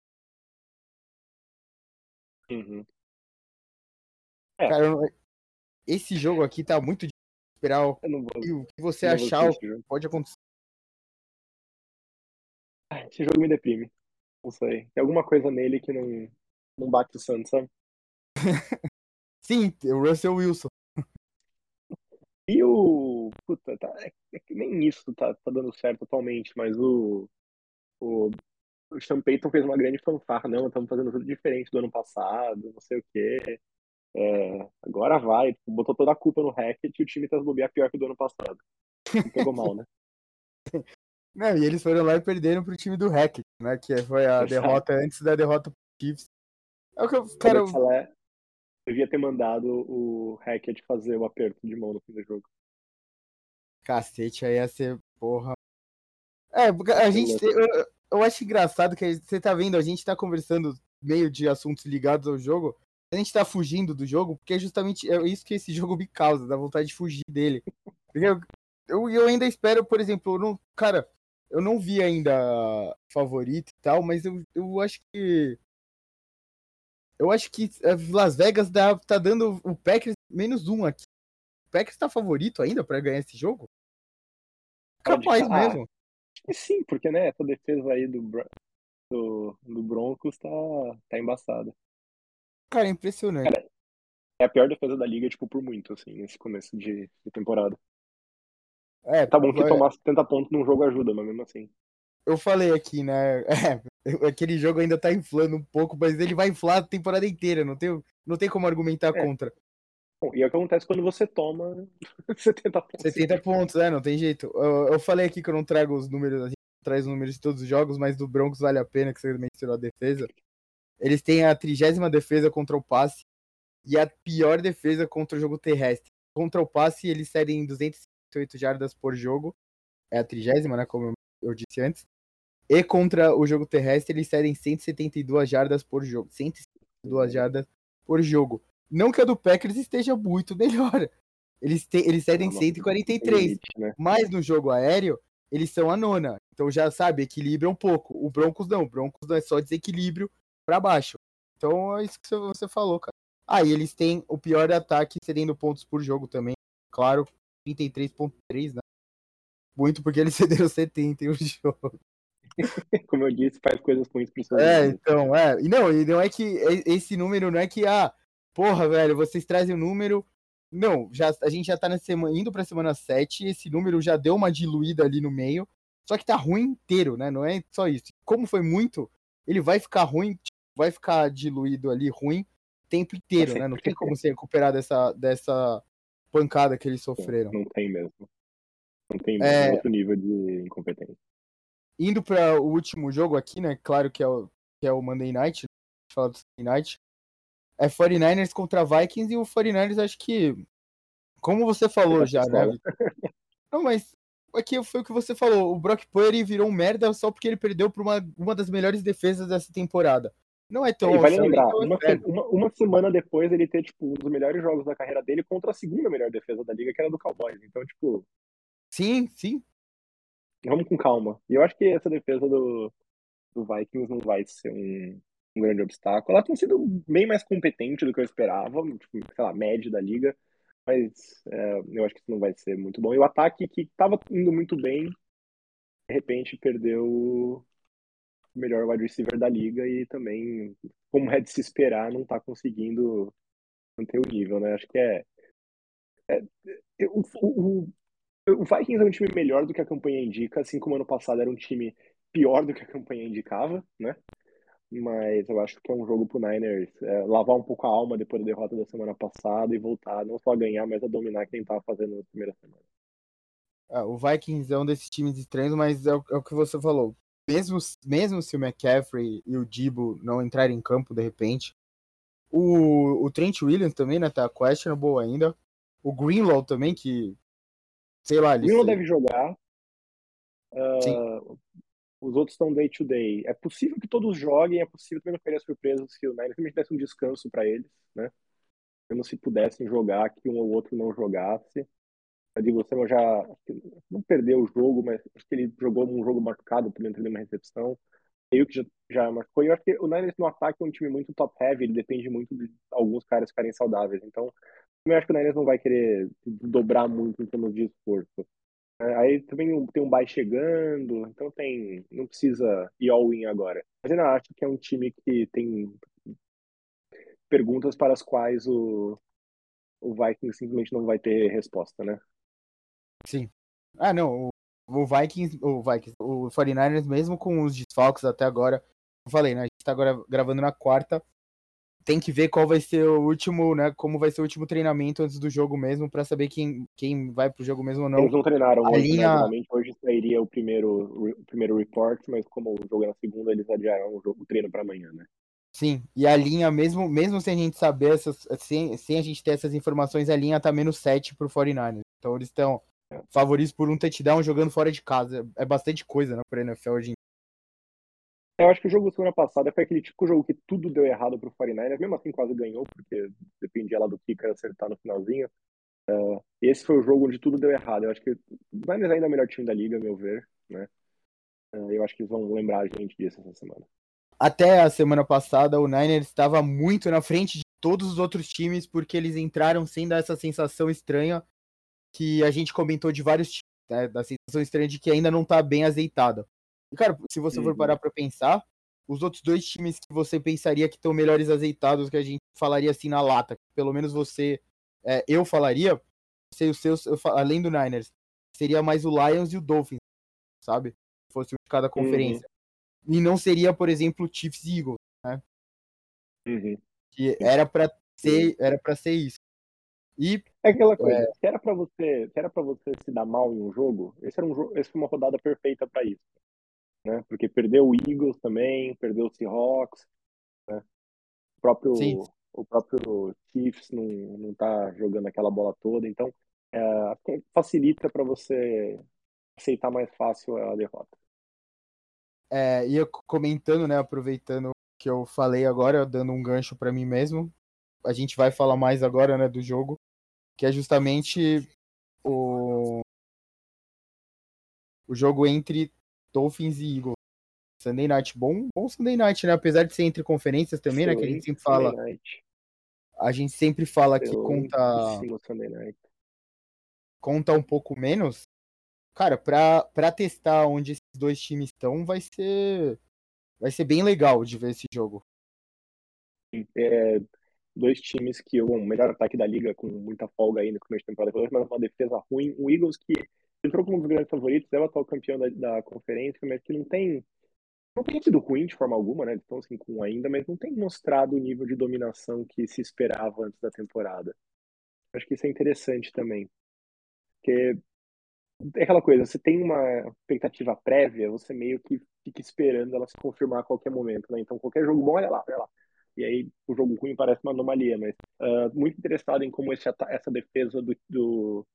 B: Uhum.
A: É. Cara, esse jogo aqui tá muito esperar o, o que você achar o que pode acontecer.
B: Esse jogo me deprime. Não sei. Tem alguma coisa nele que não, não bate o Santos, sabe?
A: Sim, o Russell Wilson.
B: E o. Puta, tá, é, é que nem isso tá, tá dando certo atualmente, mas o. O, o Sean Payton fez uma grande fanfarra, não, estamos fazendo tudo diferente do ano passado, não sei o quê. É, agora vai, tipo, botou toda a culpa no Hackett e o time tá bobear pior que o do ano passado. pegou mal, né?
A: Não, e eles foram lá e perderam pro time do Hackett, né? Que foi a derrota antes da derrota pro Chiefs. É o que eu, eu
B: devia ter mandado o Hackett fazer o aperto de mão no fim do jogo.
A: Cacete, aí ia ser porra. É, a gente. Eu, eu acho engraçado que você tá vendo, a gente tá conversando meio de assuntos ligados ao jogo, a gente tá fugindo do jogo, porque é justamente é isso que esse jogo me causa, dá vontade de fugir dele. Eu, eu, eu ainda espero, por exemplo, não, cara, eu não vi ainda favorito e tal, mas eu, eu acho que. Eu acho que Las Vegas dá, tá dando o Packers menos um aqui. O Packers tá favorito ainda para ganhar esse jogo? Capaz mesmo.
B: Sim, porque né, essa defesa aí do, do, do Broncos tá, tá embaçada.
A: Cara, impressionante. Cara,
B: é a pior defesa da liga, tipo, por muito, assim, nesse começo de, de temporada.
A: É,
B: tá bom que é... tomar 70 pontos num jogo ajuda, mas mesmo assim.
A: eu falei aqui, né? É, aquele jogo ainda tá inflando um pouco, mas ele vai inflar a temporada inteira, não tem, não tem como argumentar é. contra.
B: Bom, e é o que acontece quando você toma 70 pontos.
A: 70 pontos, é, não tem jeito. Eu, eu falei aqui que eu não trago os números, a gente traz os números de todos os jogos, mas do Broncos vale a pena que você mencionou a defesa. Eles têm a trigésima defesa contra o passe e a pior defesa contra o jogo terrestre. Contra o passe, eles cedem 258 jardas por jogo. É a trigésima, né? Como eu disse antes. E contra o jogo terrestre, eles cedem 172 jardas por jogo. 172 jardas por jogo. Não que a do Packers esteja muito melhor. Eles, te, eles cedem 143. Né? Mas no jogo aéreo, eles são a nona. Então já sabe, equilibra um pouco. O Broncos não. O Broncos não é só desequilíbrio para baixo. Então é isso que você falou, cara. Ah, e eles têm o pior ataque cedendo pontos por jogo também. Claro, 33.3, né? Muito porque eles cederam 70 em um jogo.
B: Como eu disse, faz coisas ruins pro seu
A: É, então, é. E não, e não é que esse número não é que, ah, porra, velho, vocês trazem o número. Não, já, a gente já tá na semana, indo pra semana 7, esse número já deu uma diluída ali no meio. Só que tá ruim inteiro, né? Não é só isso. Como foi muito, ele vai ficar ruim, vai ficar diluído ali ruim o tempo inteiro, né? Não tem como se recuperar dessa, dessa pancada que eles sofreram.
B: Não tem mesmo. Não tem mesmo é... outro nível de incompetência.
A: Indo para o último jogo aqui, né? Claro que é o, que é o Monday Night. Falar do Monday Night. É 49ers contra Vikings e o 49ers acho que. Como você falou já, né? Não, mas aqui foi o que você falou. O Brock Purdy virou um merda só porque ele perdeu para uma, uma das melhores defesas dessa temporada. Não é tão.
B: E vale lembrar, uma, uma, uma, semana depois ele ter, tipo, um dos melhores jogos da carreira dele contra a segunda melhor defesa da liga, que era do Cowboys. Então, tipo.
A: Sim, sim.
B: Vamos com calma. E eu acho que essa defesa do, do Vikings não vai ser um, um grande obstáculo. Ela tem sido bem mais competente do que eu esperava, tipo, sei lá, média da liga, mas é, eu acho que isso não vai ser muito bom. E o ataque que estava indo muito bem, de repente perdeu melhor wide receiver da liga e também, como é de se esperar, não está conseguindo manter o nível, né? Acho que é. é o, o, o Vikings é um time melhor do que a campanha indica, assim como ano passado era um time pior do que a campanha indicava, né? Mas eu acho que é um jogo pro Niners é, lavar um pouco a alma depois da derrota da semana passada e voltar não só a ganhar, mas a dominar quem tava fazendo na primeira semana.
A: É, o Vikings é um desses times estranhos, mas é o, é o, que você falou. Mesmo, mesmo se o McCaffrey e o Dibo não entrarem em campo de repente, o, o Trent Williams também, né, tá questionable ainda. O Greenlaw também, que sei lá.
B: Ele não deve jogar. Uh, os outros estão day to day. É possível que todos joguem, é possível também não ficaria surpreso se o Niners desse um descanso para eles, né? Mesmo se pudessem jogar, que um ou outro não jogasse. Diego Samuel já não perdeu o jogo, mas acho que ele jogou um jogo machucado, também teve uma recepção. Meio que já, já machucou. E eu acho que o Niners no ataque é um time muito top-heavy, ele depende muito de alguns caras ficarem saudáveis. Então, eu acho que o Niners não vai querer dobrar muito em termos de esforço. É, aí também tem um bye chegando, então tem, não precisa ir all-in agora. Mas ainda acho que é um time que tem perguntas para as quais o, o Vikings simplesmente não vai ter resposta, né?
A: Sim. Ah, não, o, Vikings, o Vikings, o 49ers, mesmo com os desfalques até agora, eu falei, né? A gente tá agora gravando na quarta, tem que ver qual vai ser o último, né? Como vai ser o último treinamento antes do jogo mesmo, para saber quem, quem vai pro jogo mesmo ou não.
B: Eles não treinaram a hoje, linha... né? Hoje sairia o primeiro, o primeiro report, mas como o jogo é na segunda, eles adiaram o, jogo, o treino para amanhã, né?
A: Sim, e a linha, mesmo, mesmo sem a gente saber, essas, sem, sem a gente ter essas informações, a linha tá menos 7 pro 49ers. Então eles estão. Favoritos por um touchdown jogando fora de casa. É bastante coisa, né, pra NFL hoje em
B: eu acho que o jogo semana passada foi aquele tipo de jogo que tudo deu errado pro 49ers, mesmo assim quase ganhou, porque dependia lá do kicker acertar no finalzinho. Uh, esse foi o jogo onde tudo deu errado. Eu acho que o Niners ainda é o melhor time da liga, a meu ver, né? Uh, eu acho que eles vão lembrar a gente disso essa semana.
A: Até a semana passada, o Niners estava muito na frente de todos os outros times, porque eles entraram sem dar essa sensação estranha que a gente comentou de vários times, né? Da sensação estranha de que ainda não está bem azeitada. E, cara, se você uhum. for parar pra pensar, os outros dois times que você pensaria que estão melhores azeitados, que a gente falaria assim na lata, pelo menos você, é, eu falaria, sei os seus, eu, além do Niners, seria mais o Lions e o Dolphins, sabe? fosse um de cada conferência. Uhum. E não seria, por exemplo, Chiefs e Eagles, né?
B: Uhum.
A: Que era para ser, era para ser isso. E
B: é aquela coisa, é... se era para você, se era para você se dar mal em um jogo, esse era um jogo, essa foi uma rodada perfeita para isso, né? Porque perdeu o Eagles também, perdeu o Seahawks, né? O próprio Sim. o próprio Chiefs não não tá jogando aquela bola toda, então é, facilita para você aceitar mais fácil a derrota.
A: É, e eu comentando, né, aproveitando que eu falei agora, dando um gancho para mim mesmo, a gente vai falar mais agora, né, do jogo, que é justamente o o jogo entre Dolphins e Eagles. Sunday Night, bom, bom Sunday Night, né? Apesar de ser entre conferências também, né? Que a gente sempre fala. A gente sempre fala que conta. Conta um pouco menos. Cara, pra, pra testar onde esses dois times estão, vai ser. Vai ser bem legal de ver esse jogo.
B: É, dois times que o melhor ataque da liga com muita folga aí no começo de temporada, mas uma defesa ruim. O Eagles que entrou como um dos grandes favoritos, é o atual campeão da, da conferência, mas que não tem não tem sido ruim de forma alguma, né? Estão assim com ainda, mas não tem mostrado o nível de dominação que se esperava antes da temporada. Acho que isso é interessante também. Porque é aquela coisa, você tem uma expectativa prévia, você meio que fica esperando ela se confirmar a qualquer momento, né? Então qualquer jogo bom, olha lá, olha lá. E aí o jogo ruim parece uma anomalia, mas uh, muito interessado em como esse, essa defesa do, do,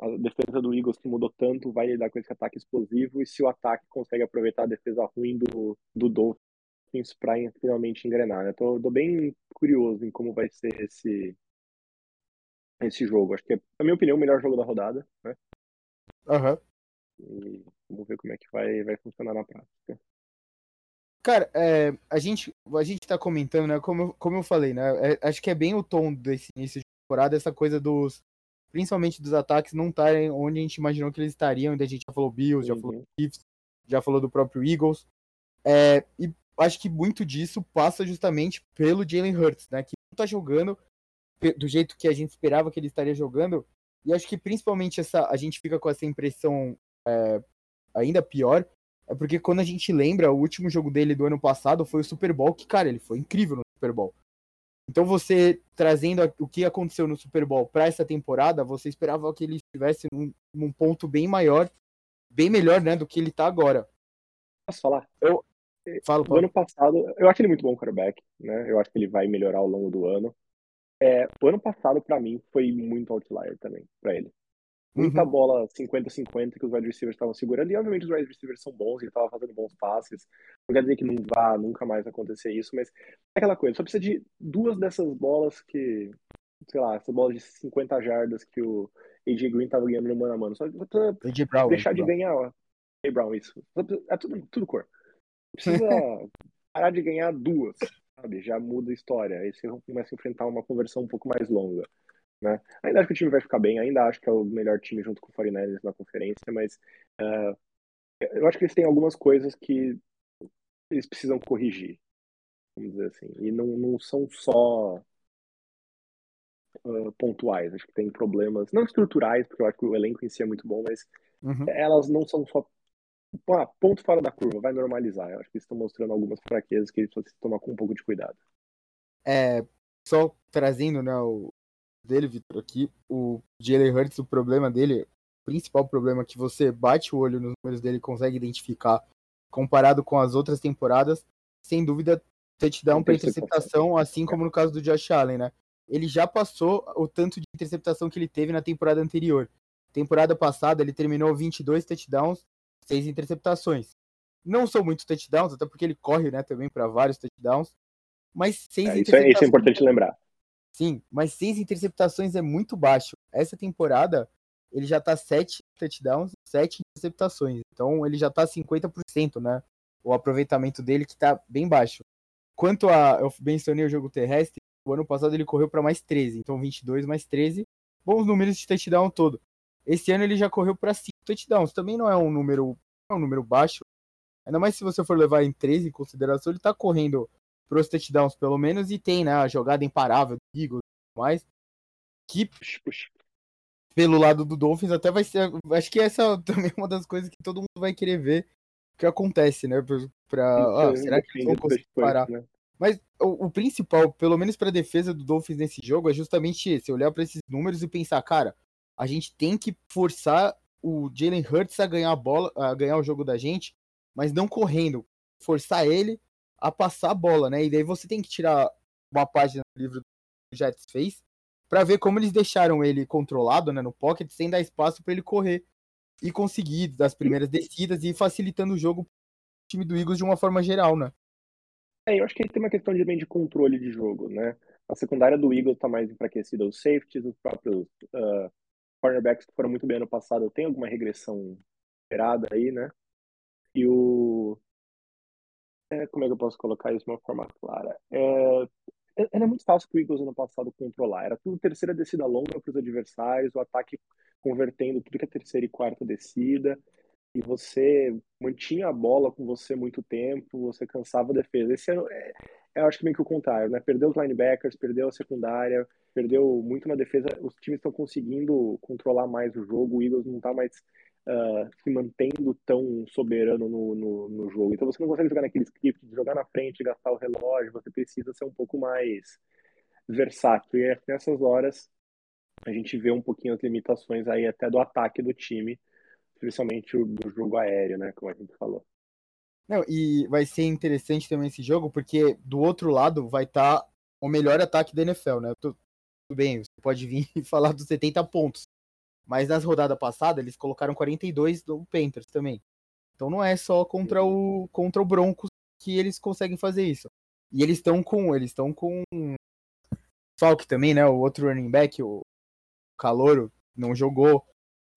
B: a defesa do Eagles que mudou tanto vai lidar com esse ataque explosivo e se o ataque consegue aproveitar a defesa ruim do, do Dolphins para finalmente engrenar. Né? Tô, tô, bem curioso em como vai ser esse esse jogo. Acho que é, na minha opinião, o melhor jogo da rodada. Né?
A: Uhum.
B: E vamos ver como é que vai, vai funcionar na prática.
A: Cara, é, a gente a gente tá comentando, né? Como, como eu falei, né? É, acho que é bem o tom desse início de temporada, essa coisa dos principalmente dos ataques, não estarem onde a gente imaginou que eles estariam. Ainda a gente já falou Bills, uhum. já falou Chiefs, já falou do próprio Eagles. É, e acho que muito disso passa justamente pelo Jalen Hurts, né? Que não tá jogando do jeito que a gente esperava que ele estaria jogando. E acho que principalmente essa, a gente fica com essa impressão é, ainda pior, é porque quando a gente lembra, o último jogo dele do ano passado foi o Super Bowl, que, cara, ele foi incrível no Super Bowl. Então você trazendo o que aconteceu no Super Bowl para essa temporada, você esperava que ele estivesse num, num, ponto bem maior, bem melhor, né, do que ele está agora.
B: Posso falar?
A: Eu falo.
B: No ano passado, eu acho ele muito bom quarterback, né? Eu acho que ele vai melhorar ao longo do ano. É, o ano passado para mim foi muito outlier também para ele. Muita uhum. bola 50-50 que os wide receivers estavam segurando, e obviamente os wide receivers são bons, ele estava fazendo bons passes. Não quer dizer que não vá nunca mais acontecer isso, mas é aquela coisa, só precisa de duas dessas bolas que, sei lá, essa bola de 50 jardas que o AJ Green estava ganhando no mano a mano. Só
A: AJ Brown,
B: deixar
A: de
B: ganhar, ó. AJ Brown, isso. É tudo, tudo cor. Precisa parar de ganhar duas, sabe? Já muda a história. Aí você começa a enfrentar uma conversão um pouco mais longa. Né? Ainda acho que o time vai ficar bem, ainda acho que é o melhor time junto com o 49ers na conferência, mas uh, eu acho que eles têm algumas coisas que eles precisam corrigir, vamos dizer assim, e não, não são só uh, pontuais, acho que tem problemas, não estruturais, porque eu acho que o elenco em si é muito bom, mas uhum. elas não são só ah, ponto fora da curva, vai normalizar. Eu acho que eles estão mostrando algumas fraquezas que eles precisam tomar com um pouco de cuidado.
A: É, só trazendo né, o, dele, Vitor, aqui, o Jalen Hurts, o problema dele, o principal problema que você bate o olho nos números dele e consegue identificar, comparado com as outras temporadas, sem dúvida, touchdown para interceptação, assim como no caso do Josh Allen, né? Ele já passou o tanto de interceptação que ele teve na temporada anterior. Temporada passada, ele terminou 22 touchdowns, 6 interceptações. Não são muitos touchdowns, até porque ele corre, né, também para vários touchdowns, mas seis
B: é, isso, é, isso é importante lembrar.
A: Sim, mas seis interceptações é muito baixo. Essa temporada, ele já tá sete touchdowns, sete interceptações. Então ele já tá 50%, né? O aproveitamento dele que tá bem baixo. Quanto a. Eu mencionei o jogo terrestre, o ano passado ele correu para mais 13, então 22 mais 13. Bons números de touchdown todo. Esse ano ele já correu para 5 touchdowns. Também não é um número, é um número baixo. Ainda mais se você for levar em 13 em consideração, ele tá correndo pros touchdowns, pelo menos, e tem, né, a jogada imparável do Eagles e mais. Que, pelo lado do Dolphins, até vai ser. Acho que essa também é uma das coisas que todo mundo vai querer ver que acontece, né? Pra, ah, será que eles vão conseguir parar? Né? Mas o, o, principal, pelo menos para defesa do Dolphins nesse jogo, é justamente esse: olhar para esses números e pensar, cara, a gente tem que forçar o Jalen Hurts a ganhar a bola, a ganhar o jogo da gente, mas não correndo, forçar ele a passar a bola, né? E daí você tem que tirar uma página do livro do Jets fez para ver como eles deixaram ele controlado, né, no pocket, sem dar espaço para ele correr e conseguir das primeiras descidas e facilitando o jogo pro time do Eagles de uma forma geral, né?
B: É, eu acho que tem uma questão também de controle de jogo, né? A secundária do Eagles está mais enfraquecida, os safeties, os próprios uh, cornerbacks que foram muito bem ano passado, tem alguma regressão esperada aí, né? E o. É, como é que eu posso colocar isso de uma forma clara? É, era é muito fácil para o Eagles ano passado controlar. Era tudo terceira descida longa para os adversários, o ataque convertendo tudo que é terceira e quarta descida e você mantinha a bola com você muito tempo, você cansava a defesa. Esse ano é, é, eu acho que meio que o contrário, né? Perdeu os linebackers, perdeu a secundária, perdeu muito na defesa. Os times estão conseguindo controlar mais o jogo, o Eagles não está mais uh, se mantendo tão soberano no, no, no, jogo. Então você não consegue jogar naquele script de jogar na frente, gastar o relógio, você precisa ser um pouco mais versátil. E nessas horas a gente vê um pouquinho as limitações aí até do ataque do time principalmente do jogo aéreo, né, como a gente falou.
A: Não, e vai ser interessante também esse jogo, porque do outro lado vai estar tá o melhor ataque da NFL, né? Tudo bem, você pode vir e falar dos 70 pontos. Mas nas rodadas passadas eles colocaram 42 do Panthers também. Então não é só contra o contra o Broncos que eles conseguem fazer isso. E eles estão com eles estão com Falk também, né? O outro running back, o Calouro, não jogou.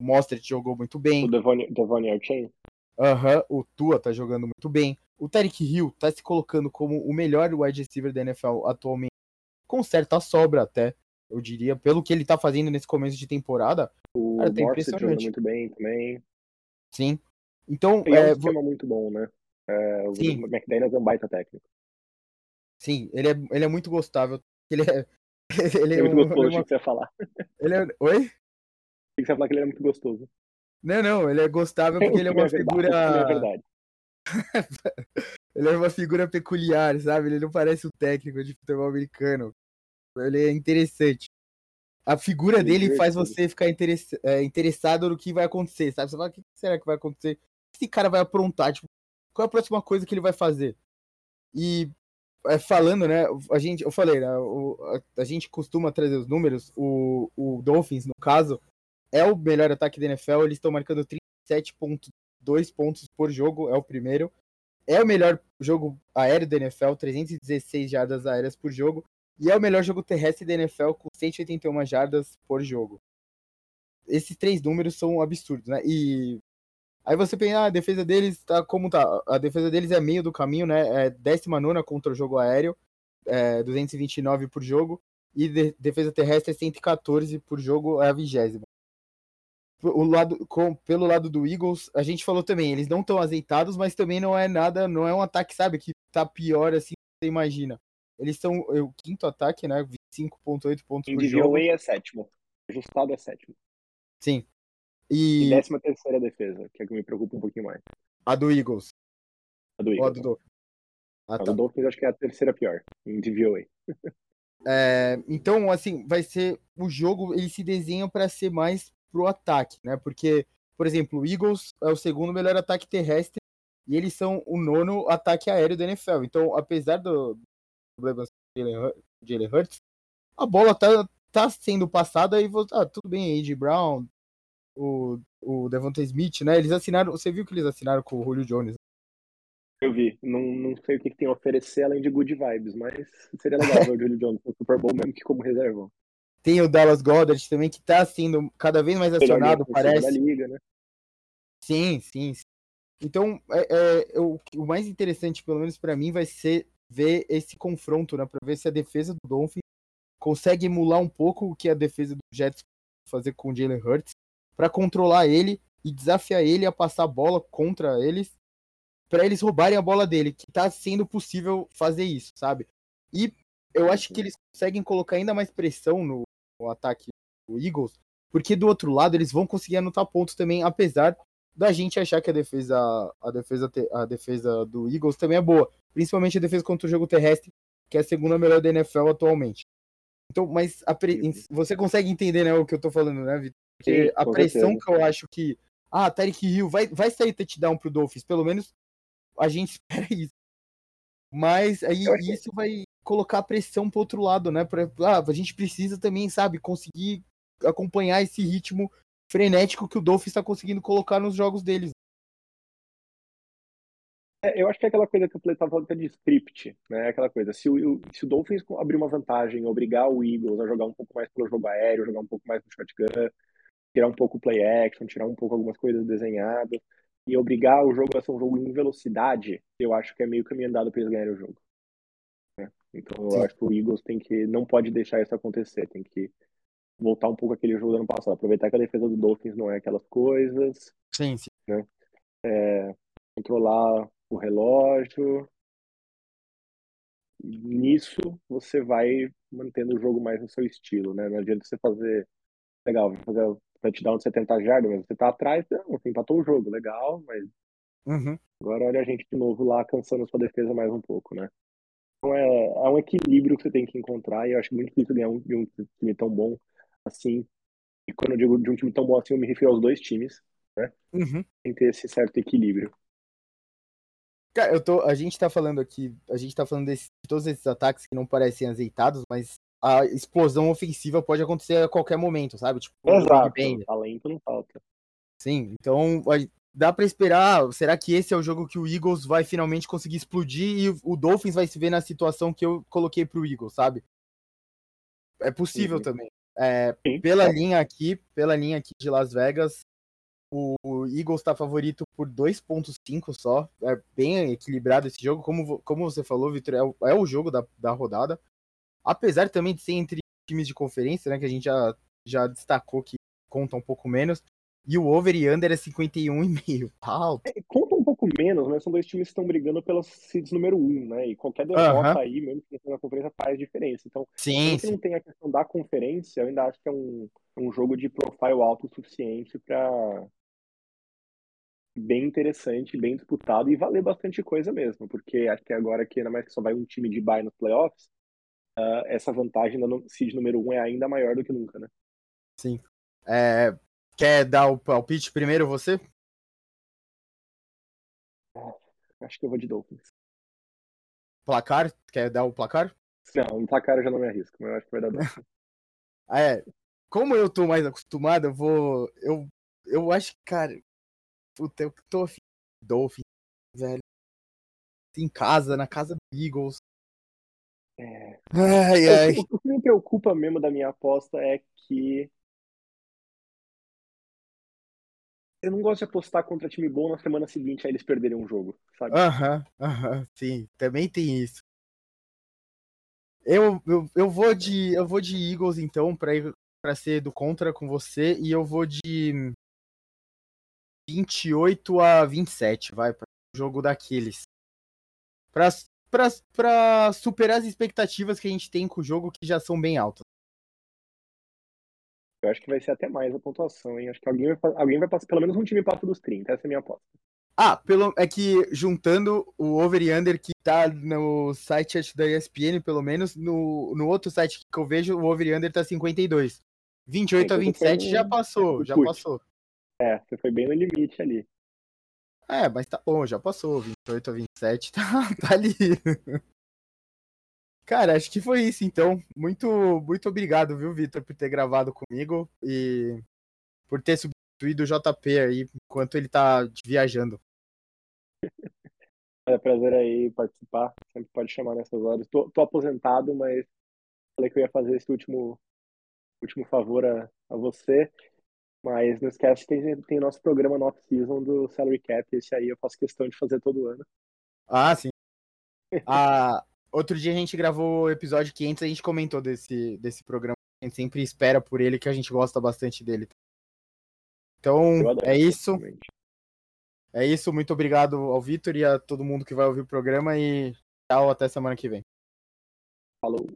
A: O Mostert jogou muito bem.
B: O Devon Archain?
A: Aham, o Tua tá jogando muito bem. O Tarek Hill tá se colocando como o melhor wide receiver da NFL atualmente, com certa sobra até, eu diria, pelo que ele tá fazendo nesse começo de temporada.
B: O cara, tá impressionante. muito bem também.
A: Sim. Então,
B: é, é um esquema muito bom, né? É, o Sim. McDaniels é um baita técnico.
A: Sim, ele é, ele é muito gostável. Ele é,
B: ele é, é muito um, gostoso, ele é uma... que você ia falar.
A: Ele é... Oi?
B: que você falar que ele é muito gostoso.
A: Não, não, ele é gostável porque ele é uma é figura. É verdade. ele é uma figura peculiar, sabe? Ele não parece o técnico de futebol americano. Ele é interessante. A figura dele faz você ficar é, interessado no que vai acontecer, sabe? Você fala, o que será que vai acontecer? O que esse cara vai aprontar? Tipo, qual é a próxima coisa que ele vai fazer? E é, falando, né? A gente, eu falei, né? O, a, a, gente costuma trazer os números. O, o Dolphins, no caso, é o melhor ataque da NFL, eles estão marcando 37.2 pontos por jogo, é o primeiro. É o melhor jogo aéreo da NFL, 316 jardas aéreas por jogo. E é o melhor jogo terrestre da NFL com 181 jardas por jogo. Esses três números são absurdos, né? E aí você pensa, ah, a defesa deles tá como tá? A defesa deles é meio do caminho, né? É 19 contra o jogo aéreo, é 229 por jogo. E de, defesa terrestre é 114 por jogo, é a vigésima o lado, com, pelo lado do Eagles, a gente falou também, eles não estão azeitados, mas também não é nada, não é um ataque, sabe, que tá pior assim, você imagina. Eles são é o quinto ataque, né? 25.8 pontos
B: em
A: por jogo.
B: é sétimo. Ajustado é sétimo.
A: Sim.
B: E... e décima terceira defesa, que é que me preocupa um pouquinho mais.
A: A do Eagles.
B: A do Eagles. a do Dolphins. Ah, tá. A do Dolphins acho que é a terceira pior, em DVOA.
A: é, então, assim, vai ser o jogo, ele se desenha para ser mais pro ataque, né? Porque, por exemplo, o Eagles é o segundo melhor ataque terrestre e eles são o nono ataque aéreo da NFL. Então, apesar do problema de Jalen Hurts, a bola tá, tá sendo passada e ah, tudo bem, A.J. Brown, o, o Devonta Smith, né? Eles assinaram, você viu que eles assinaram com o Julio Jones?
B: Eu vi, não, não sei o que, que tem a oferecer além de good vibes, mas seria legal ver o Julio Jones no Super Bowl mesmo que como reserva.
A: Tem o Dallas Goddard também, que tá sendo cada vez mais acionado, parece.
B: Liga, né?
A: Sim, sim, sim. Então, é, é, o, o mais interessante, pelo menos para mim, vai ser ver esse confronto, né? Pra ver se a defesa do Dolphins consegue emular um pouco o que a defesa do Jets fazer com o Jalen Hurts, para controlar ele e desafiar ele a passar a bola contra eles, para eles roubarem a bola dele, que tá sendo possível fazer isso, sabe? E eu acho que eles conseguem colocar ainda mais pressão no, o ataque do Eagles, porque do outro lado eles vão conseguir anotar pontos também, apesar da gente achar que a defesa, a defesa, a defesa do Eagles também é boa, principalmente a defesa contra o jogo terrestre, que é a segunda melhor da NFL atualmente. Então, mas pre... você consegue entender né, o que eu tô falando, né, Vitor? Porque Sim, a pressão certeza. que eu acho que. Ah, Tarek Hill vai, vai sair touchdown pro Dolphins, pelo menos a gente espera isso. Mas aí isso vai colocar pressão pro outro lado, né? Pra, ah, a gente precisa também, sabe, conseguir acompanhar esse ritmo frenético que o Dolphins está conseguindo colocar nos jogos deles.
B: É, eu acho que é aquela coisa que o Play estava falando é de script, né? Aquela coisa, se o, se o Dolphins abrir uma vantagem, obrigar o Eagles a jogar um pouco mais pelo jogo aéreo, jogar um pouco mais no shotgun, tirar um pouco o play action, tirar um pouco algumas coisas desenhadas, e obrigar o jogo a ser um jogo em velocidade, eu acho que é meio caminho andado para eles ganharem o jogo. Né? Então eu sim. acho que o Eagles tem que, não pode deixar isso acontecer, tem que voltar um pouco aquele jogo do ano passado, aproveitar que a defesa do Dolphins não é aquelas coisas.
A: Sim, sim.
B: Né? É, controlar o relógio. Nisso você vai mantendo o jogo mais no seu estilo, né? Não adianta você fazer. Legal, fazer touchdown de 70 jardas, mas você tá atrás, não, você empatou o jogo, legal, mas.
A: Uhum.
B: Agora olha a gente de novo lá cansando a sua defesa mais um pouco, né? Então é, é um equilíbrio que você tem que encontrar e eu acho muito difícil ganhar um, um time tão bom assim. E quando eu digo de um time tão bom assim, eu me refiro aos dois times, né?
A: Uhum.
B: Tem que ter esse certo equilíbrio.
A: Cara, eu tô, a gente tá falando aqui, a gente tá falando desse, de todos esses ataques que não parecem azeitados, mas a explosão ofensiva pode acontecer a qualquer momento, sabe? Tipo,
B: Exato, talento não falta.
A: Sim, então dá para esperar, será que esse é o jogo que o Eagles vai finalmente conseguir explodir e o Dolphins vai se ver na situação que eu coloquei pro Eagles, sabe? É possível uhum. também. É, pela linha aqui, pela linha aqui de Las Vegas, o, Eagles está favorito por 2.5 só. É bem equilibrado esse jogo. Como, como você falou, Vitor, é, o, é o jogo da, da rodada. Apesar também de ser entre times de conferência, né? Que a gente já, já destacou que conta um pouco menos. E o over e under é 51,5. Alto.
B: É, menos, mas são dois times que estão brigando pelos seeds número 1, um, né? E qualquer derrota aí, mesmo que na conferência, faz diferença. Então,
A: sim,
B: se não tem a questão da conferência, eu ainda acho que é um, um jogo de profile alto o suficiente para bem interessante, bem disputado e valer bastante coisa mesmo, porque acho que agora que ainda mais que só vai um time de bye nos playoffs, uh, essa vantagem no seed número um é ainda maior do que nunca, né?
A: Sim. É, quer dar o palpite primeiro você?
B: Acho que eu vou de Dolphins.
A: Placar? Quer dar o placar?
B: Não, o placar eu já não me arrisco, mas eu acho que vai dar Dolphins.
A: é, como eu tô mais acostumado, eu vou. Eu, eu acho que, cara, Puta, eu tô afim Dolphin, velho. Em casa, na casa do Eagles.
B: É.
A: Ai, ai.
B: O, o que me preocupa mesmo da minha aposta é que. Eu não gosto de apostar contra time bom na semana seguinte aí eles perderem um jogo, sabe?
A: Aham, aham, sim, também tem isso. Eu, eu, eu vou de eu vou de Eagles então para para ser do contra com você e eu vou de 28 a 27, vai, para jogo daqueles. Para superar as expectativas que a gente tem com o jogo, que já são bem altas.
B: Eu acho que vai ser até mais a pontuação, hein? Acho que alguém vai, alguém vai passar, pelo menos um time passa dos 30, essa é a minha aposta.
A: Ah, pelo, é que juntando o over e under que tá no site da ESPN, pelo menos, no, no outro site que eu vejo, o over e under tá 52. 28 é, a 27 já passou, já passou.
B: É, você foi bem no limite ali.
A: É, mas tá bom, já passou. 28 a 27 tá, tá ali. Cara, acho que foi isso então. Muito, muito obrigado, viu, Vitor, por ter gravado comigo e por ter substituído o JP aí enquanto ele tá viajando.
B: É prazer aí participar. Sempre pode chamar nessas horas. Tô, tô aposentado, mas falei que eu ia fazer esse último, último favor a, a você. Mas não esquece que tem, tem o nosso programa no off-season do Salary Cap. Esse aí eu faço questão de fazer todo ano.
A: Ah, sim. ah, outro dia a gente gravou o episódio 500 a gente comentou desse, desse programa. A gente sempre espera por ele, que a gente gosta bastante dele. Então, é isso. É isso. Muito obrigado ao Vitor e a todo mundo que vai ouvir o programa. E tchau, até semana que vem.
B: Falou.